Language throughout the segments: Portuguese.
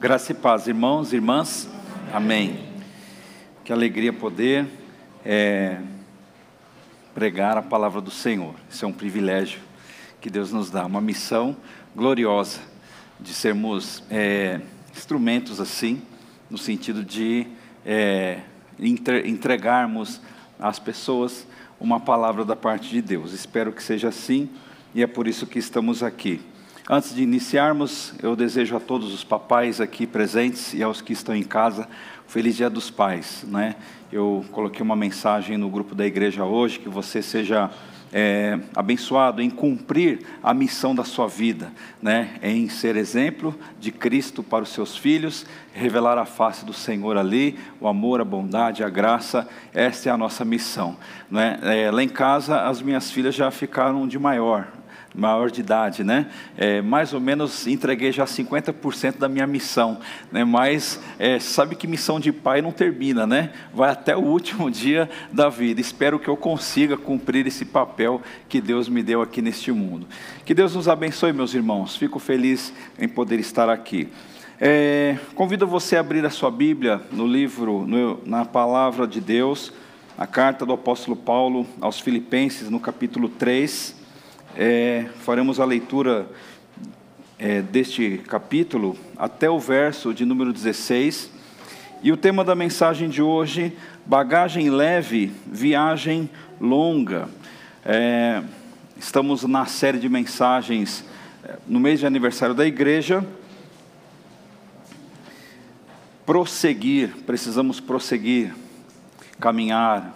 Graça e paz, irmãos e irmãs. Amém. Que alegria poder é, pregar a palavra do Senhor. Isso é um privilégio que Deus nos dá, uma missão gloriosa de sermos é, instrumentos assim, no sentido de é, entregarmos às pessoas uma palavra da parte de Deus. Espero que seja assim e é por isso que estamos aqui. Antes de iniciarmos, eu desejo a todos os papais aqui presentes e aos que estão em casa, feliz Dia dos Pais. Né? Eu coloquei uma mensagem no grupo da igreja hoje, que você seja é, abençoado em cumprir a missão da sua vida, né? em ser exemplo de Cristo para os seus filhos, revelar a face do Senhor ali, o amor, a bondade, a graça, essa é a nossa missão. Né? É, lá em casa, as minhas filhas já ficaram de maior, maior de idade, né? É, mais ou menos entreguei já 50% da minha missão, né? Mas é, sabe que missão de pai não termina, né? Vai até o último dia da vida. Espero que eu consiga cumprir esse papel que Deus me deu aqui neste mundo. Que Deus nos abençoe, meus irmãos. Fico feliz em poder estar aqui. É, convido você a abrir a sua Bíblia no livro, no, na palavra de Deus, a carta do apóstolo Paulo aos Filipenses, no capítulo 3 é, faremos a leitura é, deste capítulo até o verso de número 16. E o tema da mensagem de hoje: bagagem leve, viagem longa. É, estamos na série de mensagens é, no mês de aniversário da igreja. Prosseguir, precisamos prosseguir, caminhar,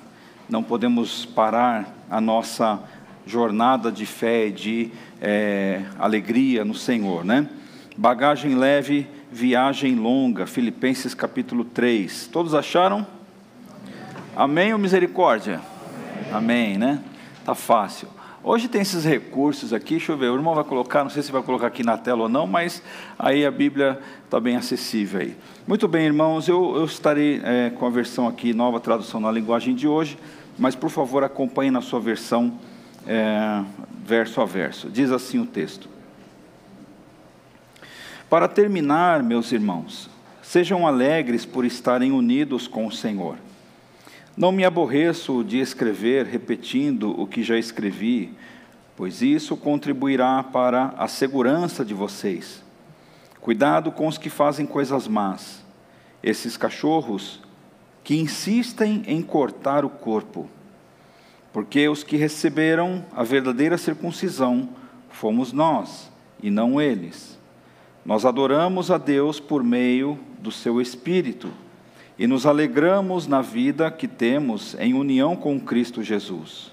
não podemos parar a nossa jornada de fé, de é, alegria no Senhor, né? Bagagem leve, viagem longa, Filipenses capítulo 3. Todos acharam? Amém ou misericórdia? Amém, Amém né? Tá fácil. Hoje tem esses recursos aqui, deixa eu ver, o irmão vai colocar, não sei se vai colocar aqui na tela ou não, mas aí a Bíblia está bem acessível aí. Muito bem, irmãos, eu, eu estarei é, com a versão aqui, nova tradução na linguagem de hoje, mas por favor acompanhe na sua versão é, verso a verso. Diz assim o texto. Para terminar, meus irmãos, sejam alegres por estarem unidos com o Senhor. Não me aborreço de escrever repetindo o que já escrevi, pois isso contribuirá para a segurança de vocês. Cuidado com os que fazem coisas más, esses cachorros que insistem em cortar o corpo porque os que receberam a verdadeira circuncisão fomos nós, e não eles. Nós adoramos a Deus por meio do seu Espírito e nos alegramos na vida que temos em união com Cristo Jesus.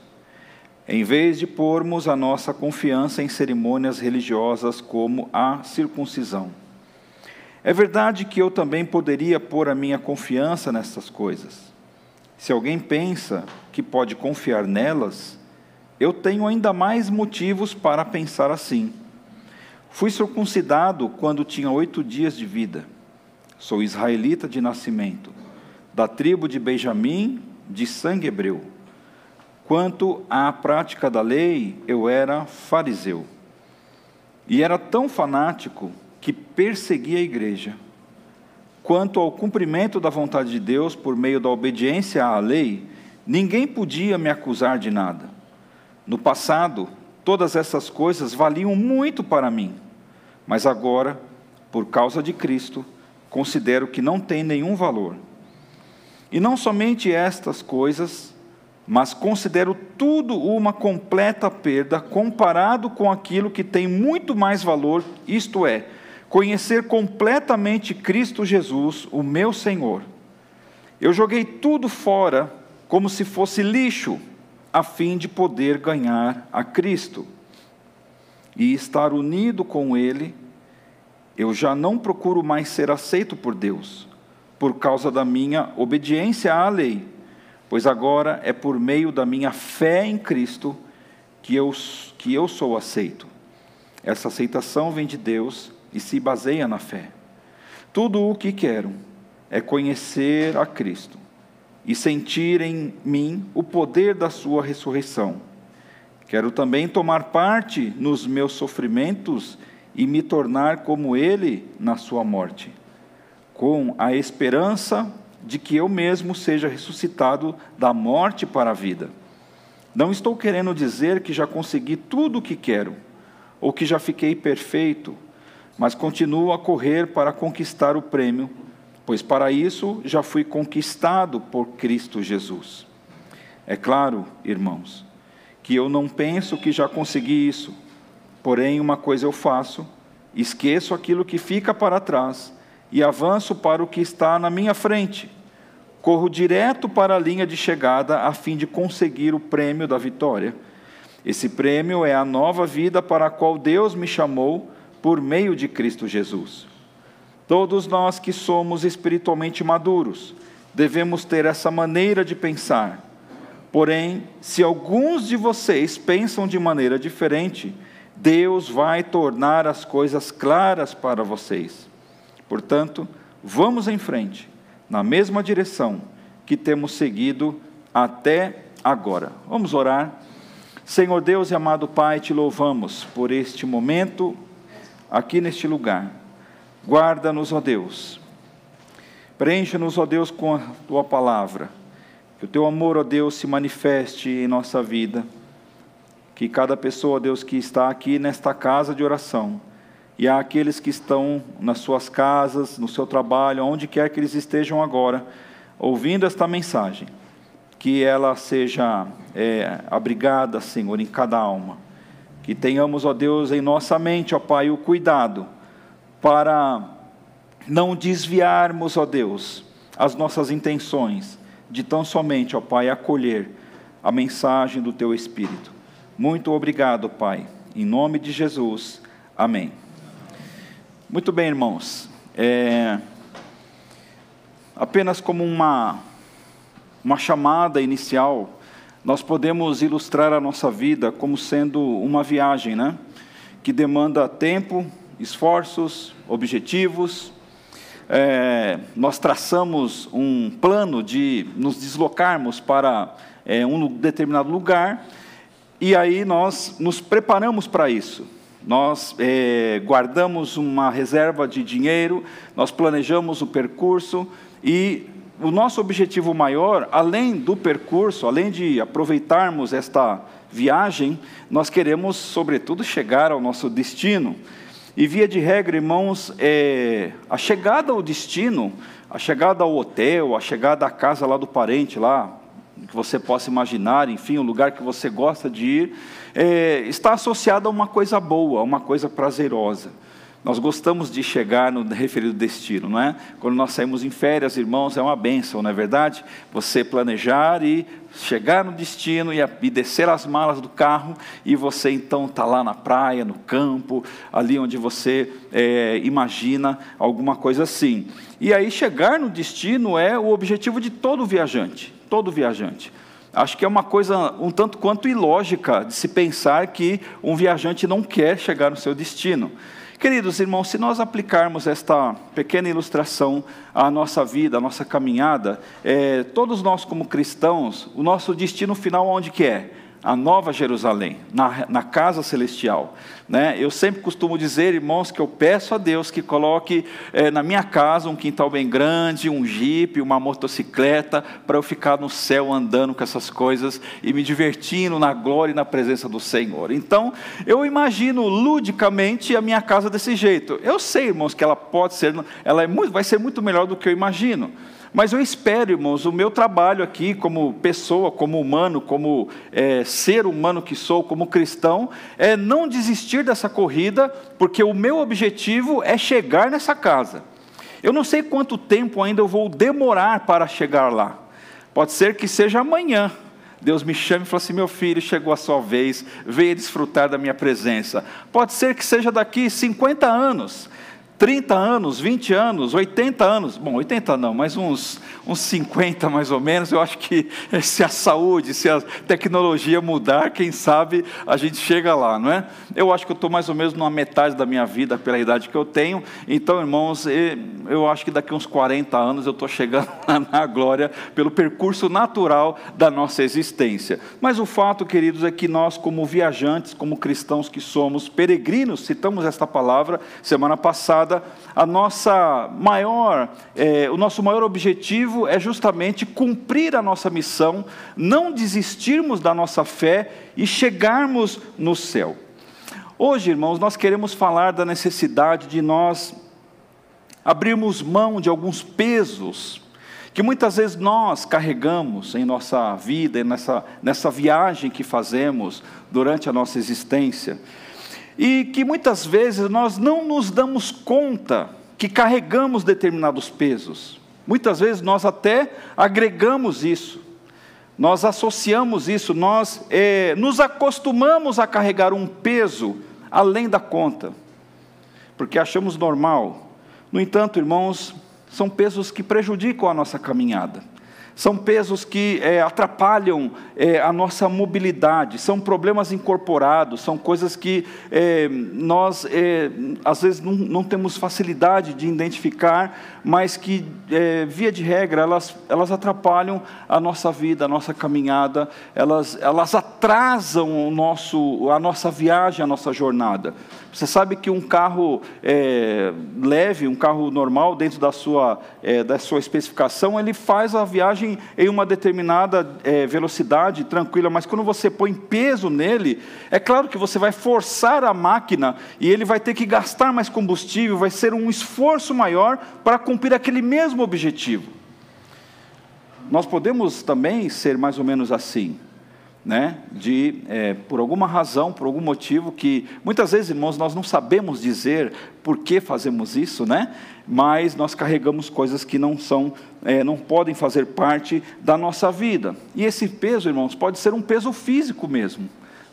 Em vez de pormos a nossa confiança em cerimônias religiosas como a circuncisão. É verdade que eu também poderia pôr a minha confiança nessas coisas se alguém pensa que pode confiar nelas, eu tenho ainda mais motivos para pensar assim. Fui circuncidado quando tinha oito dias de vida. Sou israelita de nascimento, da tribo de Benjamim, de sangue hebreu. Quanto à prática da lei, eu era fariseu. E era tão fanático que perseguia a igreja quanto ao cumprimento da vontade de Deus por meio da obediência à lei, ninguém podia me acusar de nada. No passado, todas essas coisas valiam muito para mim, mas agora, por causa de Cristo, considero que não tem nenhum valor. E não somente estas coisas, mas considero tudo uma completa perda comparado com aquilo que tem muito mais valor, isto é, conhecer completamente Cristo Jesus, o meu Senhor. Eu joguei tudo fora como se fosse lixo, a fim de poder ganhar a Cristo e estar unido com Ele. Eu já não procuro mais ser aceito por Deus, por causa da minha obediência à lei, pois agora é por meio da minha fé em Cristo que eu, que eu sou aceito. Essa aceitação vem de Deus e se baseia na fé. Tudo o que quero é conhecer a Cristo e sentir em mim o poder da Sua ressurreição. Quero também tomar parte nos meus sofrimentos e me tornar como Ele na Sua morte, com a esperança de que eu mesmo seja ressuscitado da morte para a vida. Não estou querendo dizer que já consegui tudo o que quero, ou que já fiquei perfeito, mas continuo a correr para conquistar o prêmio, pois para isso já fui conquistado por Cristo Jesus. É claro, irmãos, que eu não penso que já consegui isso, porém, uma coisa eu faço: esqueço aquilo que fica para trás e avanço para o que está na minha frente. Corro direto para a linha de chegada a fim de conseguir o prêmio da vitória. Esse prêmio é a nova vida para a qual Deus me chamou por meio de Cristo Jesus. Todos nós que somos espiritualmente maduros devemos ter essa maneira de pensar. Porém, se alguns de vocês pensam de maneira diferente, Deus vai tornar as coisas claras para vocês. Portanto, vamos em frente, na mesma direção que temos seguido até agora. Vamos orar. Senhor Deus e amado Pai, te louvamos por este momento aqui neste lugar. Guarda-nos, ó Deus. Preencha-nos, ó Deus, com a tua palavra. Que o teu amor, ó Deus, se manifeste em nossa vida. Que cada pessoa, ó Deus, que está aqui nesta casa de oração, e aqueles que estão nas suas casas, no seu trabalho, onde quer que eles estejam agora, ouvindo esta mensagem, que ela seja é, abrigada, Senhor, em cada alma. Que tenhamos, ó Deus, em nossa mente, ó Pai, o cuidado para não desviarmos, ó Deus, as nossas intenções de tão somente, ó Pai, acolher a mensagem do Teu Espírito. Muito obrigado, Pai. Em nome de Jesus. Amém. Muito bem, irmãos. É, apenas como uma, uma chamada inicial, nós podemos ilustrar a nossa vida como sendo uma viagem, né? Que demanda tempo, esforços, objetivos. É, nós traçamos um plano de nos deslocarmos para é, um determinado lugar e aí nós nos preparamos para isso nós é, guardamos uma reserva de dinheiro, nós planejamos o percurso e o nosso objetivo maior, além do percurso, além de aproveitarmos esta viagem, nós queremos, sobretudo, chegar ao nosso destino. E via de regra, irmãos, é, a chegada ao destino, a chegada ao hotel, a chegada à casa lá do parente, lá, que você possa imaginar, enfim, o lugar que você gosta de ir, é, está associado a uma coisa boa, a uma coisa prazerosa. Nós gostamos de chegar no referido destino, não é? Quando nós saímos em férias, irmãos, é uma bênção, não é verdade? Você planejar e chegar no destino e, descer as malas do carro e você então está lá na praia, no campo, ali onde você é, imagina alguma coisa assim. E aí chegar no destino é o objetivo de todo viajante, todo viajante. Acho que é uma coisa um tanto quanto ilógica de se pensar que um viajante não quer chegar no seu destino. Queridos irmãos, se nós aplicarmos esta pequena ilustração à nossa vida, à nossa caminhada, é, todos nós como cristãos, o nosso destino final onde que é? A nova Jerusalém, na, na casa celestial. Né? Eu sempre costumo dizer, irmãos, que eu peço a Deus que coloque é, na minha casa um quintal bem grande, um jipe, uma motocicleta, para eu ficar no céu andando com essas coisas e me divertindo na glória e na presença do Senhor. Então, eu imagino ludicamente a minha casa desse jeito. Eu sei, irmãos, que ela pode ser, ela é muito, vai ser muito melhor do que eu imagino. Mas eu espero, irmãos, o meu trabalho aqui, como pessoa, como humano, como é, ser humano que sou, como cristão, é não desistir dessa corrida, porque o meu objetivo é chegar nessa casa. Eu não sei quanto tempo ainda eu vou demorar para chegar lá. Pode ser que seja amanhã. Deus me chame e fale assim: meu filho, chegou a sua vez, venha desfrutar da minha presença. Pode ser que seja daqui 50 anos. 30 anos, 20 anos, 80 anos, bom, 80 não, mas uns, uns 50 mais ou menos, eu acho que se a saúde, se a tecnologia mudar, quem sabe a gente chega lá, não é? Eu acho que eu estou mais ou menos numa metade da minha vida pela idade que eu tenho, então, irmãos, eu acho que daqui uns 40 anos eu estou chegando na glória pelo percurso natural da nossa existência. Mas o fato, queridos, é que nós, como viajantes, como cristãos que somos, peregrinos, citamos esta palavra semana passada, caminhada, a nossa maior, é, o nosso maior objetivo é justamente cumprir a nossa missão, não desistirmos da nossa fé e chegarmos no céu. Hoje, irmãos, nós queremos falar da necessidade de nós abrirmos mão de alguns pesos que muitas vezes nós carregamos em nossa vida, nessa, nessa viagem que fazemos durante a nossa existência, e que muitas vezes nós não nos damos conta que carregamos determinados pesos. Muitas vezes nós até agregamos isso, nós associamos isso, nós é, nos acostumamos a carregar um peso além da conta, porque achamos normal. No entanto, irmãos, são pesos que prejudicam a nossa caminhada. São pesos que é, atrapalham é, a nossa mobilidade, são problemas incorporados, são coisas que é, nós, às vezes, não, não, temos facilidade de identificar, mas que, via de regra, elas, elas atrapalham a nossa vida, a nossa caminhada, elas, elas atrasam o nosso, a nossa viagem, a nossa jornada. Você sabe que um carro leve, um carro normal, dentro da sua, da sua especificação, ele faz a viagem em uma determinada é, velocidade tranquila, mas quando você põe peso nele, é claro que você vai forçar a máquina e ele vai ter que gastar mais combustível, vai ser um esforço maior para cumprir aquele mesmo objetivo. Nós podemos também ser mais ou menos assim né, de, é, por alguma razão, por algum motivo, que muitas vezes, irmãos, nós não sabemos dizer por que fazemos isso, né, mas nós carregamos coisas que não são, é, não podem fazer parte da nossa vida. E esse peso, irmãos, pode ser um peso físico mesmo.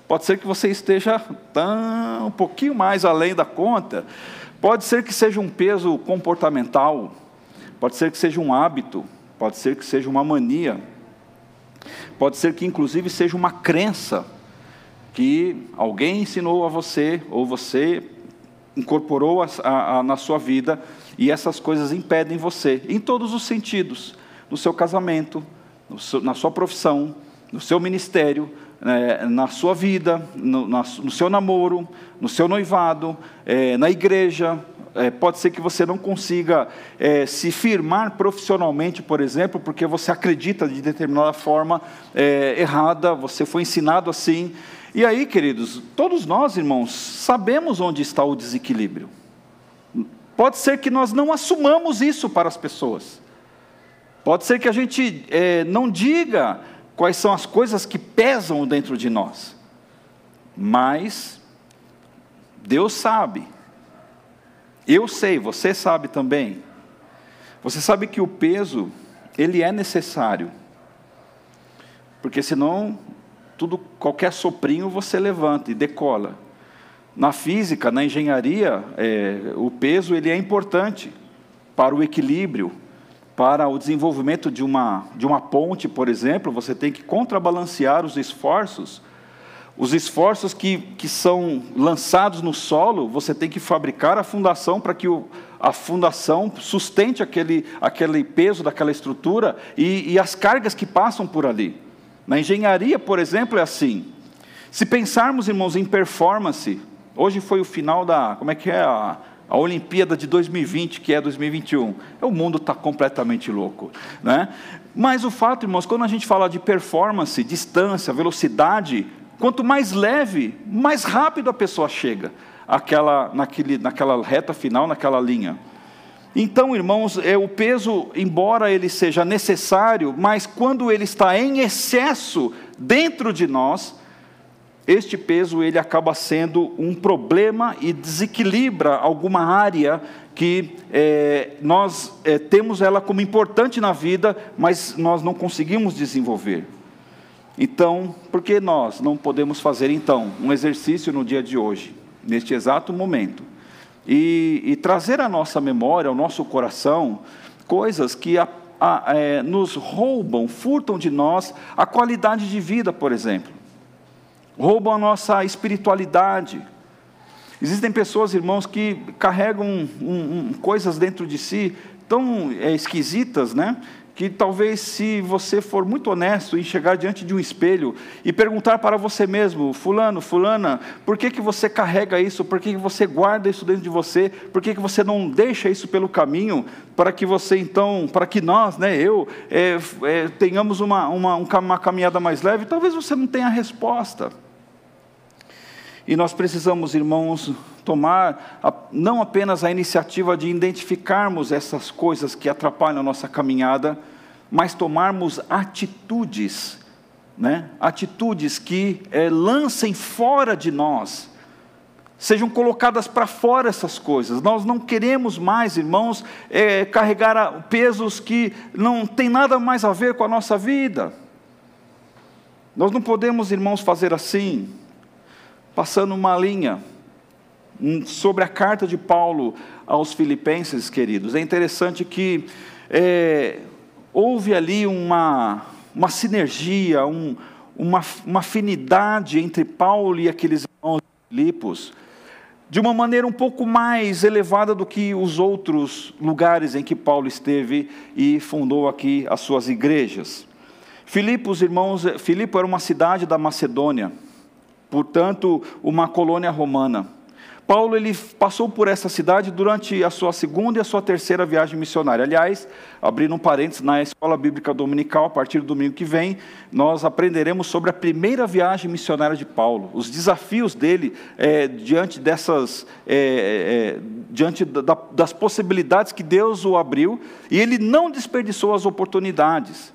Pode ser que você esteja tão, um pouquinho mais além da conta. Pode ser que seja um peso comportamental. Pode ser que seja um hábito. Pode ser que seja uma mania Pode ser que, inclusive, seja uma crença que alguém ensinou a você, ou você incorporou a, a, a, na sua vida, e essas coisas impedem você, em todos os sentidos: no seu casamento, no seu, na sua profissão, no seu ministério, é, na sua vida, no, na, no, seu namoro, no seu noivado, é, na igreja, é, pode ser que você não consiga é, se firmar profissionalmente, por exemplo, porque você acredita de determinada forma é, errada, você foi ensinado assim. E aí, queridos, todos nós, irmãos, sabemos onde está o desequilíbrio. Pode ser que nós não assumamos isso para as pessoas. Pode ser que a gente é, não diga quais são as coisas que pesam dentro de nós. Mas Deus sabe. Eu sei, você sabe também. Você sabe que o peso, ele é necessário. Porque senão, tudo, qualquer soprinho você levanta e decola. Na física, na engenharia, é, o peso ele é importante para o equilíbrio, para o desenvolvimento de uma, de uma ponte, por exemplo, você tem que contrabalancear os esforços os esforços que, que são lançados no solo, você tem que fabricar a fundação para que o, a fundação sustente aquele, aquele peso daquela estrutura e, e as cargas que passam por ali. Na engenharia, por exemplo, é assim. Se pensarmos, irmãos, em performance, hoje foi o final da, como é que é a, a Olimpíada de 2020, que é 2021. O mundo está completamente louco. Né? Mas o fato, irmãos, quando a gente fala de performance, distância, velocidade, Quanto mais leve, mais rápido a pessoa chega àquela, naquele, naquela reta final, naquela linha. Então, irmãos, é, o peso, embora ele seja necessário, mas quando ele está em excesso dentro de nós, este peso ele acaba sendo um problema e desequilibra alguma área que é, nós é, temos ela como importante na vida, mas nós não conseguimos desenvolver. Então, por que nós não podemos fazer então um exercício no dia de hoje, neste exato momento, e, e trazer à nossa memória, ao nosso coração, coisas que a, a, é, nos roubam, furtam de nós a qualidade de vida, por exemplo, roubam a nossa espiritualidade. Existem pessoas, irmãos, que carregam um, um, coisas dentro de si tão é, esquisitas, né? Que talvez se você for muito honesto em chegar diante de um espelho e perguntar para você mesmo, fulano, fulana, por que, que você carrega isso, por que, que você guarda isso dentro de você, por que, que você não deixa isso pelo caminho, para que você então, para que nós, né, eu, é, é, tenhamos uma, uma, uma caminhada mais leve, talvez você não tenha a resposta. E nós precisamos, irmãos, tomar a, não apenas a iniciativa de identificarmos essas coisas que atrapalham a nossa caminhada, mas tomarmos atitudes, né? atitudes que é, lancem fora de nós, sejam colocadas para fora essas coisas. Nós não queremos mais, irmãos, é, carregar pesos que não tem nada mais a ver com a nossa vida. Nós não podemos, irmãos, fazer assim, passando uma linha sobre a carta de Paulo aos Filipenses, queridos. É interessante que é, houve ali uma, uma sinergia, um, uma, uma afinidade entre Paulo e aqueles irmãos de Filipos, de uma maneira um pouco mais elevada do que os outros lugares em que Paulo esteve e fundou aqui as suas igrejas. Filipos, irmãos, Filipe era uma cidade da Macedônia, portanto, uma colônia romana. Paulo ele passou por essa cidade durante a sua segunda e a sua terceira viagem missionária. Aliás, abrindo um parênteses, na escola bíblica dominical, a partir do domingo que vem, nós aprenderemos sobre a primeira viagem missionária de Paulo, os desafios dele é, diante dessas, é, é, diante da, das possibilidades que Deus o abriu, e ele não desperdiçou as oportunidades.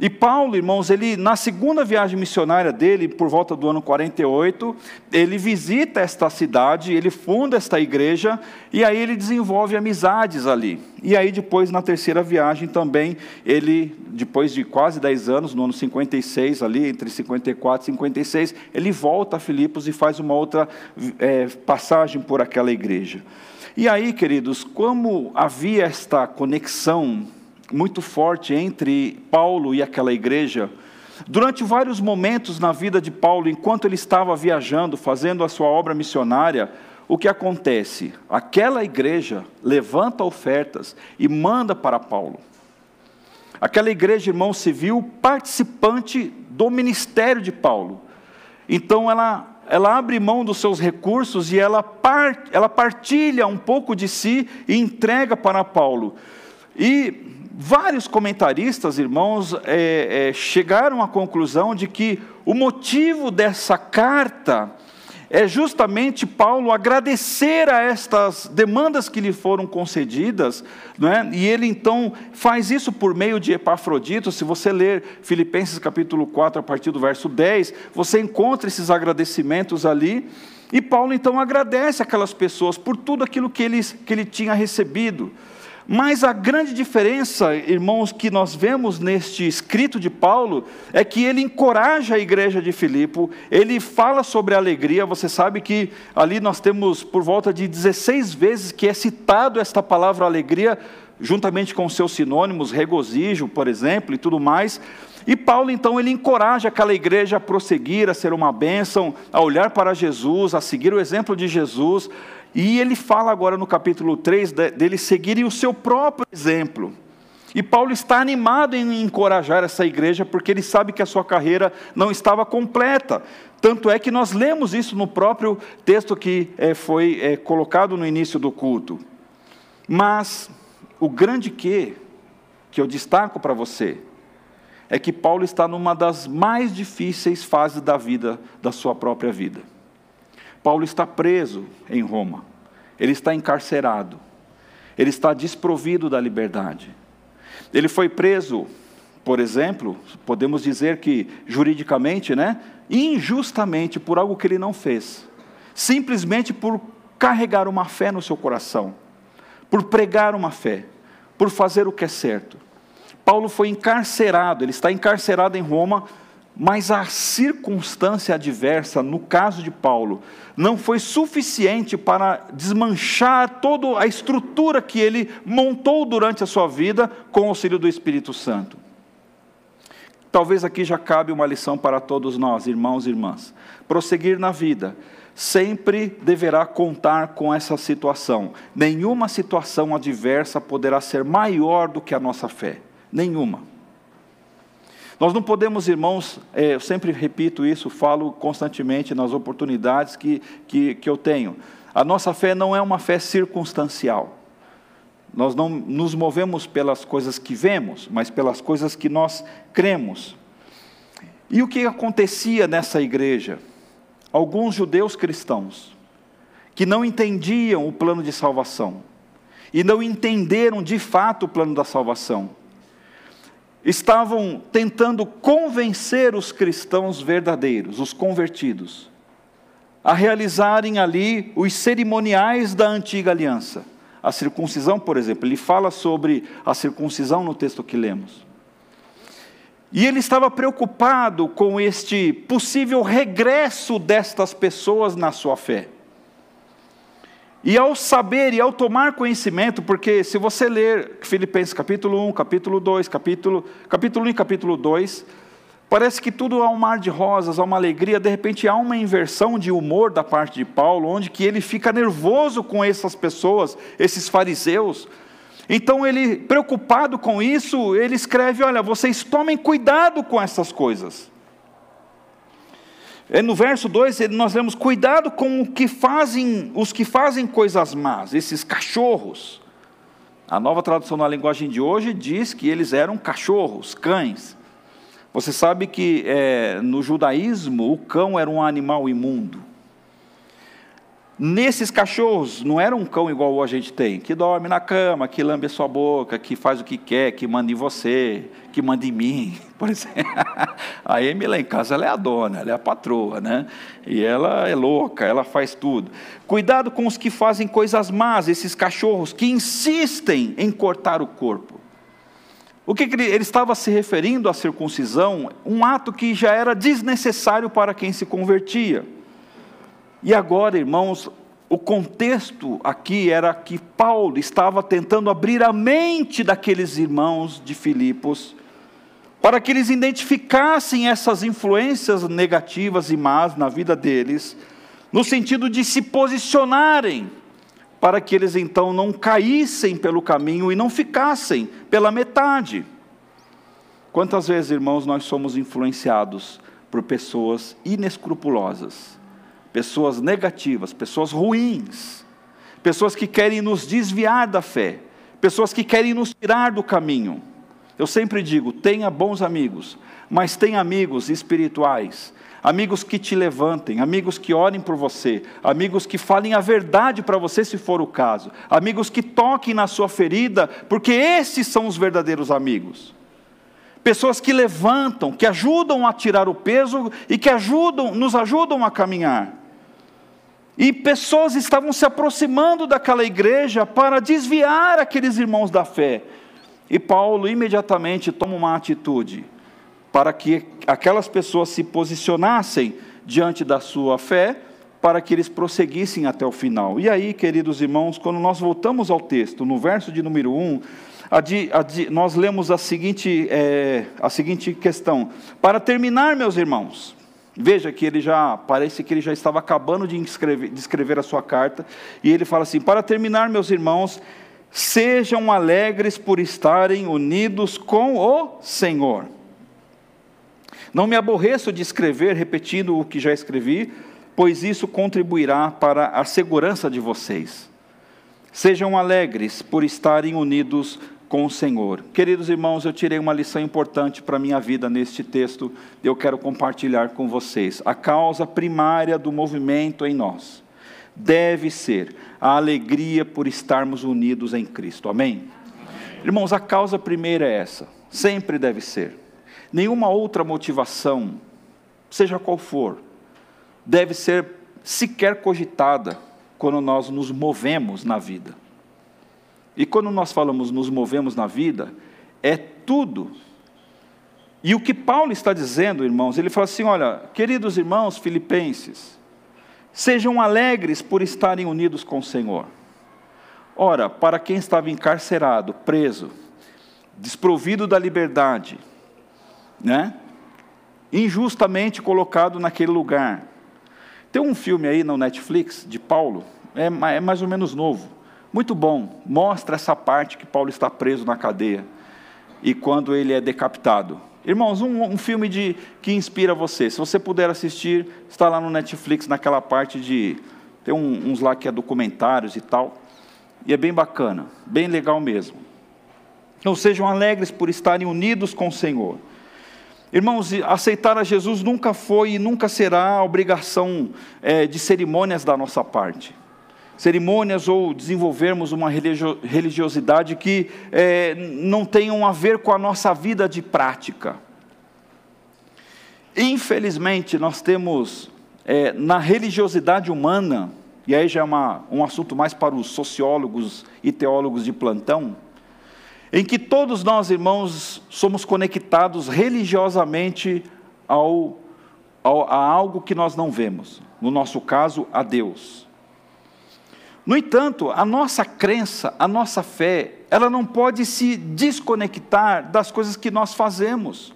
E Paulo, irmãos, ele na segunda viagem missionária dele, por volta do ano 48, ele visita esta cidade, ele funda esta igreja e aí ele desenvolve amizades ali. E aí depois na terceira viagem também, ele depois de quase 10 anos, no ano 56 ali, entre 54 e 56, ele volta a Filipos e faz uma outra é, passagem por aquela igreja. E aí, queridos, como havia esta conexão muito forte entre Paulo e aquela igreja. Durante vários momentos na vida de Paulo, enquanto ele estava viajando, fazendo a sua obra missionária, o que acontece? Aquela igreja levanta ofertas e manda para Paulo. Aquela igreja, irmão, viu participante do ministério de Paulo. Então ela, ela abre mão dos seus recursos e ela, part, ela partilha um pouco de si e entrega para Paulo. E Vários comentaristas, irmãos, é, é, chegaram à conclusão de que o motivo dessa carta é justamente Paulo agradecer a estas demandas que lhe foram concedidas, não é? e ele então faz isso por meio de Epafrodito. Se você ler Filipenses capítulo 4, a partir do verso 10, você encontra esses agradecimentos ali. E Paulo então agradece aquelas pessoas por tudo aquilo que ele, que ele tinha recebido. Mas a grande diferença, irmãos, que nós vemos neste escrito de Paulo, é que ele encoraja a igreja de Filipe, ele fala sobre alegria. Você sabe que ali nós temos por volta de 16 vezes que é citado esta palavra alegria, juntamente com seus sinônimos, regozijo, por exemplo, e tudo mais. E Paulo, então, ele encoraja aquela igreja a prosseguir, a ser uma bênção, a olhar para Jesus, a seguir o exemplo de Jesus, e ele fala agora no capítulo 3 deles seguirem o seu próprio exemplo. E Paulo está animado em encorajar essa igreja, porque ele sabe que a sua carreira não estava completa. Tanto é que nós lemos isso no próprio texto que é, foi é, colocado no início do culto. Mas o grande que, que eu destaco para você, é que Paulo está numa das mais difíceis fases da vida, da sua própria vida. Paulo está preso em Roma, ele está encarcerado, ele está desprovido da liberdade. Ele foi preso, por exemplo, podemos dizer que juridicamente, né, injustamente por algo que ele não fez, simplesmente por carregar uma fé no seu coração, por pregar uma fé, por fazer o que é certo. Paulo foi encarcerado, ele está encarcerado em Roma mas a circunstância adversa, no caso de Paulo, não foi suficiente para desmanchar toda a estrutura que ele montou durante a sua vida com o auxílio do Espírito Santo. Talvez aqui já cabe uma lição para todos nós, irmãos e irmãs. Prosseguir na vida sempre deverá contar com essa situação. Nenhuma situação adversa poderá ser maior do que a nossa fé. Nenhuma. Nós não podemos, irmãos, é, eu sempre repito isso, falo constantemente nas oportunidades que, que, que eu tenho. A nossa fé não é uma fé circunstancial. Nós não nos movemos pelas coisas que vemos, mas pelas coisas que nós cremos. E o que acontecia nessa igreja? Alguns judeus cristãos, que não entendiam o plano de salvação, e não entenderam de fato o plano da salvação, estavam tentando convencer os cristãos verdadeiros, os convertidos, a realizarem ali os cerimoniais da antiga aliança. A circuncisão, por exemplo, ele fala sobre a circuncisão no texto que lemos. E ele estava preocupado com este possível regresso destas pessoas na sua fé. E ao saber e ao tomar conhecimento, porque se você ler Filipenses capítulo 1, capítulo 2, capítulo, capítulo 1 e capítulo 2, parece que tudo há um mar de rosas, há uma alegria, de repente há uma inversão de humor da parte de Paulo, onde que ele fica nervoso com essas pessoas, esses fariseus. Então ele, preocupado com isso, ele escreve: "Olha, vocês tomem cuidado com essas coisas". É, no verso 2, nós vemos cuidado com o que fazem, os que fazem coisas más, esses cachorros. A nova tradução na linguagem de hoje diz que eles eram cachorros, cães. Você sabe que é, no judaísmo o cão era um animal imundo. Nesses cachorros, não era um cão igual a gente tem, que dorme na cama, que lambe a sua boca, que faz o que quer, que manda em você, que manda em mim, por exemplo. A Amy lá em casa, ela é a dona, ela é a patroa, né? E ela é louca, ela faz tudo. Cuidado com os que fazem coisas más, esses cachorros que insistem em cortar o corpo. O que, ele estava se referindo à circuncisão? Um ato que já era desnecessário para quem se convertia. E agora, irmãos, o contexto aqui era que Paulo estava tentando abrir a mente daqueles irmãos de Filipos, para que eles identificassem essas influências negativas e más na vida deles, no sentido de se posicionarem, para que eles então não caíssem pelo caminho e não ficassem pela metade. Quantas vezes, irmãos, nós somos influenciados por pessoas inescrupulosas? Pessoas negativas, pessoas ruins, pessoas que querem nos desviar da fé, pessoas que querem nos tirar do caminho. Eu sempre digo: tenha bons amigos, mas tenha amigos espirituais, amigos que te levantem, amigos que orem por você, amigos que falem a verdade para você, se for o caso, amigos que toquem na sua ferida, porque esses são os verdadeiros amigos. Pessoas que levantam, que ajudam a tirar o peso e que ajudam, nos ajudam a caminhar. E pessoas estavam se aproximando daquela igreja para desviar aqueles irmãos da fé. E Paulo imediatamente toma uma atitude para que aquelas pessoas se posicionassem diante da sua fé, para que eles prosseguissem até o final. E aí, queridos irmãos, quando nós voltamos ao texto, no verso de número 1, nós lemos a seguinte, é, a seguinte questão: Para terminar, meus irmãos, Veja que ele já, parece que ele já estava acabando de escrever, de escrever a sua carta, e ele fala assim: Para terminar, meus irmãos, sejam alegres por estarem unidos com o Senhor. Não me aborreço de escrever repetindo o que já escrevi, pois isso contribuirá para a segurança de vocês. Sejam alegres por estarem unidos com o Senhor. Queridos irmãos, eu tirei uma lição importante para a minha vida neste texto, eu quero compartilhar com vocês. A causa primária do movimento em nós deve ser a alegria por estarmos unidos em Cristo. Amém? Amém? Irmãos, a causa primeira é essa, sempre deve ser. Nenhuma outra motivação, seja qual for, deve ser sequer cogitada quando nós nos movemos na vida. E quando nós falamos nos movemos na vida, é tudo. E o que Paulo está dizendo, irmãos, ele fala assim: olha, queridos irmãos filipenses, sejam alegres por estarem unidos com o Senhor. Ora, para quem estava encarcerado, preso, desprovido da liberdade, né? injustamente colocado naquele lugar, Tem um filme aí no Netflix de Paulo, é, é mais ou menos novo, muito bom, mostra essa parte que Paulo está preso na cadeia e quando ele é decapitado. Irmãos, um, um filme de, que inspira você. Se você puder assistir, está lá no Netflix, naquela parte de. Tem um, uns lá que é documentários e tal. E é bem bacana, bem legal mesmo. Então sejam alegres por estarem unidos com o Senhor. Irmãos, aceitar a Jesus nunca foi e nunca será obrigação é, de cerimônias da nossa parte. Cerimônias ou desenvolvermos uma religiosidade que é, não tenham a ver com a nossa vida de prática. Infelizmente, nós temos é, na religiosidade humana, e aí já é uma, um assunto mais para os sociólogos e teólogos de plantão, em que todos nós, irmãos, somos conectados religiosamente ao, ao, a algo que nós não vemos, no nosso caso, a Deus. No entanto, a nossa crença, a nossa fé, ela não pode se desconectar das coisas que nós fazemos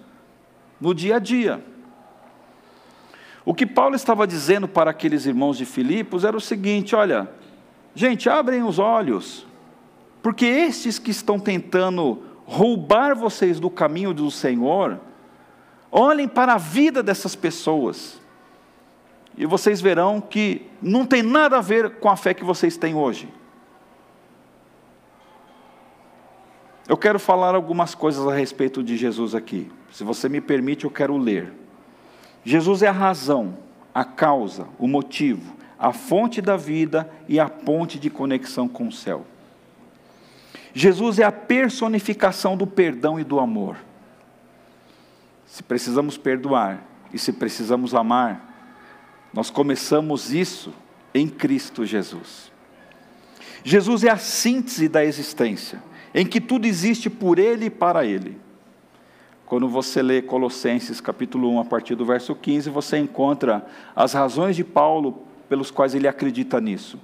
no dia a dia. O que Paulo estava dizendo para aqueles irmãos de Filipos era o seguinte: olha, gente, abrem os olhos, porque estes que estão tentando roubar vocês do caminho do Senhor, olhem para a vida dessas pessoas, e vocês verão que não tem nada a ver com a fé que vocês têm hoje. Eu quero falar algumas coisas a respeito de Jesus aqui. Se você me permite, eu quero ler. Jesus é a razão, a causa, o motivo, a fonte da vida e a ponte de conexão com o céu. Jesus é a personificação do perdão e do amor. Se precisamos perdoar e se precisamos amar, nós começamos isso em Cristo Jesus. Jesus é a síntese da existência, em que tudo existe por Ele e para Ele. Quando você lê Colossenses capítulo 1, a partir do verso 15, você encontra as razões de Paulo pelos quais ele acredita nisso.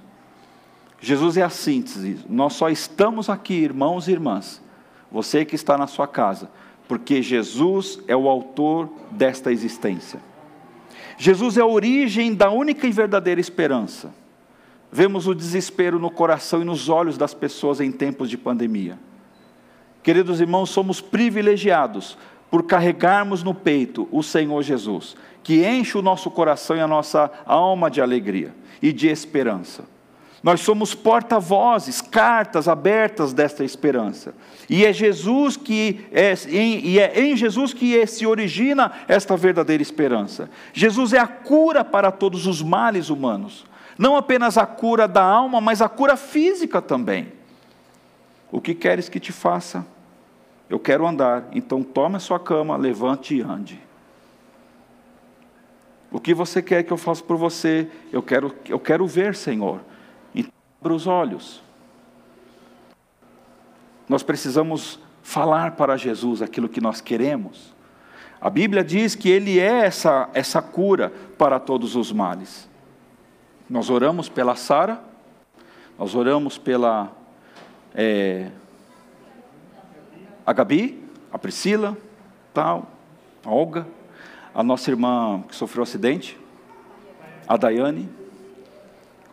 Jesus é a síntese. Nós só estamos aqui, irmãos e irmãs, você que está na sua casa, porque Jesus é o autor desta existência. Jesus é a origem da única e verdadeira esperança. Vemos o desespero no coração e nos olhos das pessoas em tempos de pandemia. Queridos irmãos, somos privilegiados por carregarmos no peito o Senhor Jesus, que enche o nosso coração e a nossa alma de alegria e de esperança. Nós somos porta-vozes, cartas abertas desta esperança. E é Jesus que é em, e é em Jesus que se origina esta verdadeira esperança. Jesus é a cura para todos os males humanos. Não apenas a cura da alma, mas a cura física também. O que queres que te faça? Eu quero andar. Então tome a sua cama, levante e ande. O que você quer que eu faça por você? Eu quero, eu quero ver, Senhor. Abra os olhos. Nós precisamos falar para Jesus aquilo que nós queremos. A Bíblia diz que Ele é essa, essa cura para todos os males. Nós oramos pela Sara, nós oramos pela é, a Gabi, a Priscila, tal, a Olga, a nossa irmã que sofreu acidente, a Daiane.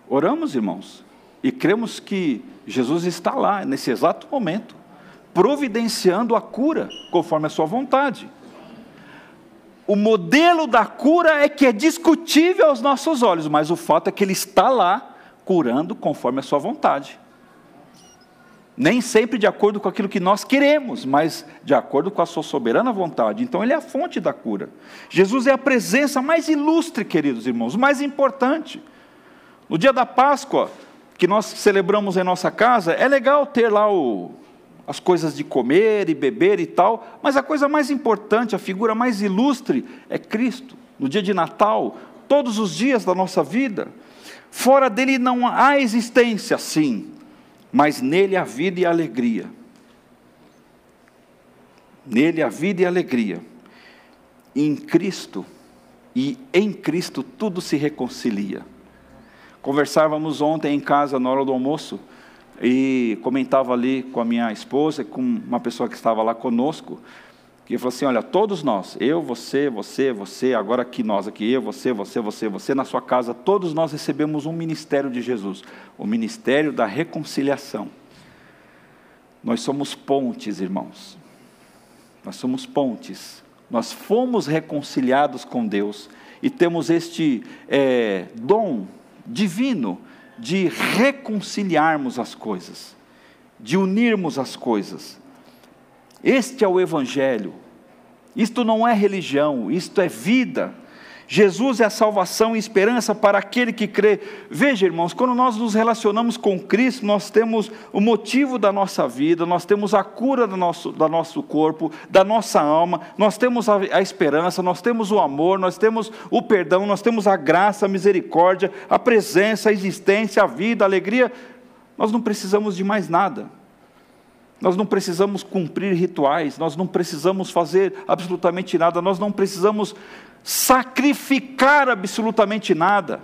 Oramos, irmãos. E cremos que Jesus está lá, nesse exato momento, providenciando a cura, conforme a sua vontade. O modelo da cura é que é discutível aos nossos olhos, mas o fato é que Ele está lá, curando conforme a sua vontade. Nem sempre de acordo com aquilo que nós queremos, mas de acordo com a sua soberana vontade. Então, Ele é a fonte da cura. Jesus é a presença mais ilustre, queridos irmãos, mais importante. No dia da Páscoa, que nós celebramos em nossa casa, é legal ter lá o, as coisas de comer e beber e tal, mas a coisa mais importante, a figura mais ilustre é Cristo. No dia de Natal, todos os dias da nossa vida, fora dele não há existência, sim, mas nele a vida e a alegria. Nele a vida e a alegria. Em Cristo e em Cristo tudo se reconcilia. Conversávamos ontem em casa, na hora do almoço, e comentava ali com a minha esposa, com uma pessoa que estava lá conosco, Que falou assim: olha, todos nós, eu, você, você, você, agora aqui nós, aqui eu, você, você, você, você, na sua casa, todos nós recebemos um ministério de Jesus, o ministério da reconciliação. Nós somos pontes, irmãos. Nós somos pontes. Nós fomos reconciliados com Deus e temos este é, dom divino de reconciliarmos as coisas, de unirmos as coisas. Este é o Evangelho. Isto não é religião, isto é vida. Jesus é a salvação e esperança para aquele que crê. Veja, irmãos, quando nós nos relacionamos com Cristo, nós temos o motivo da nossa vida, nós temos a cura do nosso, do nosso corpo, da nossa alma, nós temos a, a esperança, nós temos o amor, nós temos o perdão, nós temos a graça, a misericórdia, a presença, a existência, a vida, a alegria. Nós não precisamos de mais nada. Nós não precisamos cumprir rituais, nós não precisamos fazer absolutamente nada, nós não precisamos sacrificar absolutamente nada.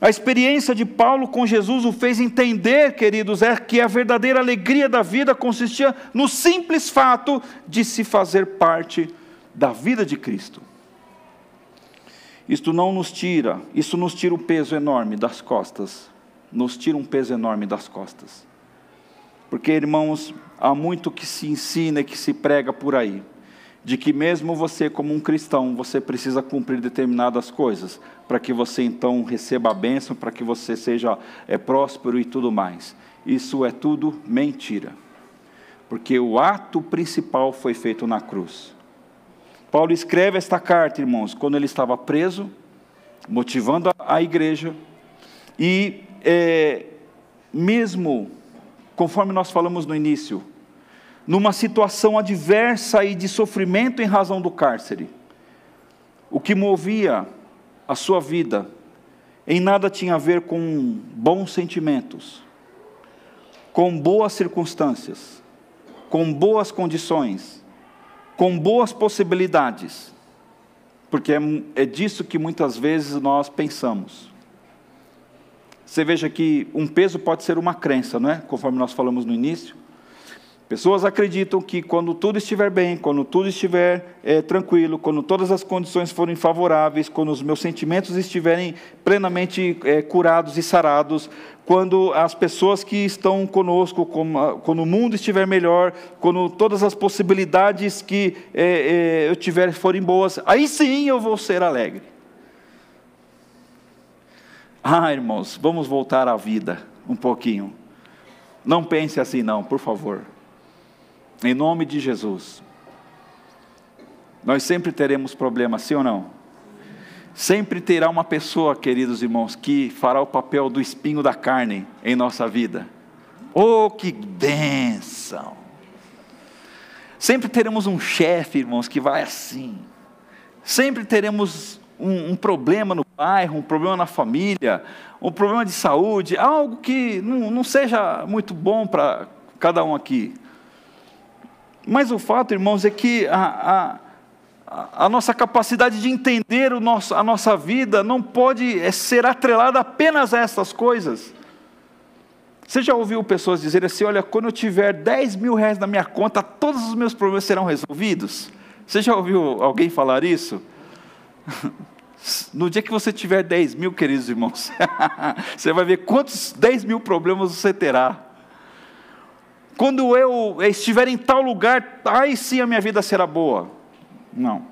A experiência de Paulo com Jesus o fez entender, queridos, é que a verdadeira alegria da vida consistia no simples fato de se fazer parte da vida de Cristo. Isto não nos tira, isso nos tira um peso enorme das costas, nos tira um peso enorme das costas. Porque, irmãos, há muito que se ensina e que se prega por aí, de que mesmo você, como um cristão, você precisa cumprir determinadas coisas, para que você então receba a bênção, para que você seja é, próspero e tudo mais. Isso é tudo mentira. Porque o ato principal foi feito na cruz. Paulo escreve esta carta, irmãos, quando ele estava preso, motivando a igreja, e é, mesmo conforme nós falamos no início, numa situação adversa e de sofrimento em razão do cárcere. O que movia a sua vida em nada tinha a ver com bons sentimentos, com boas circunstâncias, com boas condições, com boas possibilidades, porque é, é disso que muitas vezes nós pensamos. Você veja que um peso pode ser uma crença, não é? Conforme nós falamos no início. Pessoas acreditam que quando tudo estiver bem, quando tudo estiver é, tranquilo, quando todas as condições forem favoráveis, quando os meus sentimentos estiverem plenamente é, curados e sarados, quando as pessoas que estão conosco, quando o mundo estiver melhor, quando todas as possibilidades que é, eu tiver forem boas, aí sim eu vou ser alegre. Ah, irmãos, vamos voltar à vida um pouquinho. Não pense assim, não, por favor. Em nome de Jesus. Nós sempre teremos problemas, sim ou não? Sempre terá uma pessoa, queridos irmãos, que fará o papel do espinho da carne em nossa vida. Oh, que bênção! Sempre teremos um chefe, irmãos, que vai assim. Sempre teremos um, um, problema no bairro, um problema na família, um problema de saúde, algo que não, não seja muito bom para cada um aqui. Mas o fato, irmãos, é que a, a, a nossa capacidade de entender o nosso, a nossa vida não pode é, ser atrelada apenas a essas coisas. Você já ouviu pessoas dizerem assim: olha, quando eu tiver 10 mil reais na minha conta, todos os meus problemas serão resolvidos? Você já ouviu alguém falar isso? No dia que você tiver 10 mil, queridos irmãos, você vai ver quantos 10 mil problemas você terá. Quando eu estiver em tal lugar, aí sim a minha vida será boa. Não.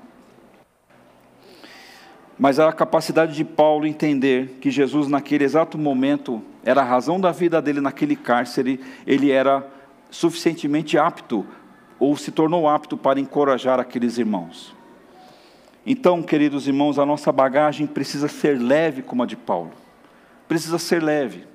Mas a capacidade de Paulo entender que Jesus, naquele exato momento, era a razão da vida dele naquele cárcere, ele era suficientemente apto, ou se tornou apto para encorajar aqueles irmãos. Então, queridos irmãos, a nossa bagagem precisa ser leve como a de Paulo. Precisa ser leve.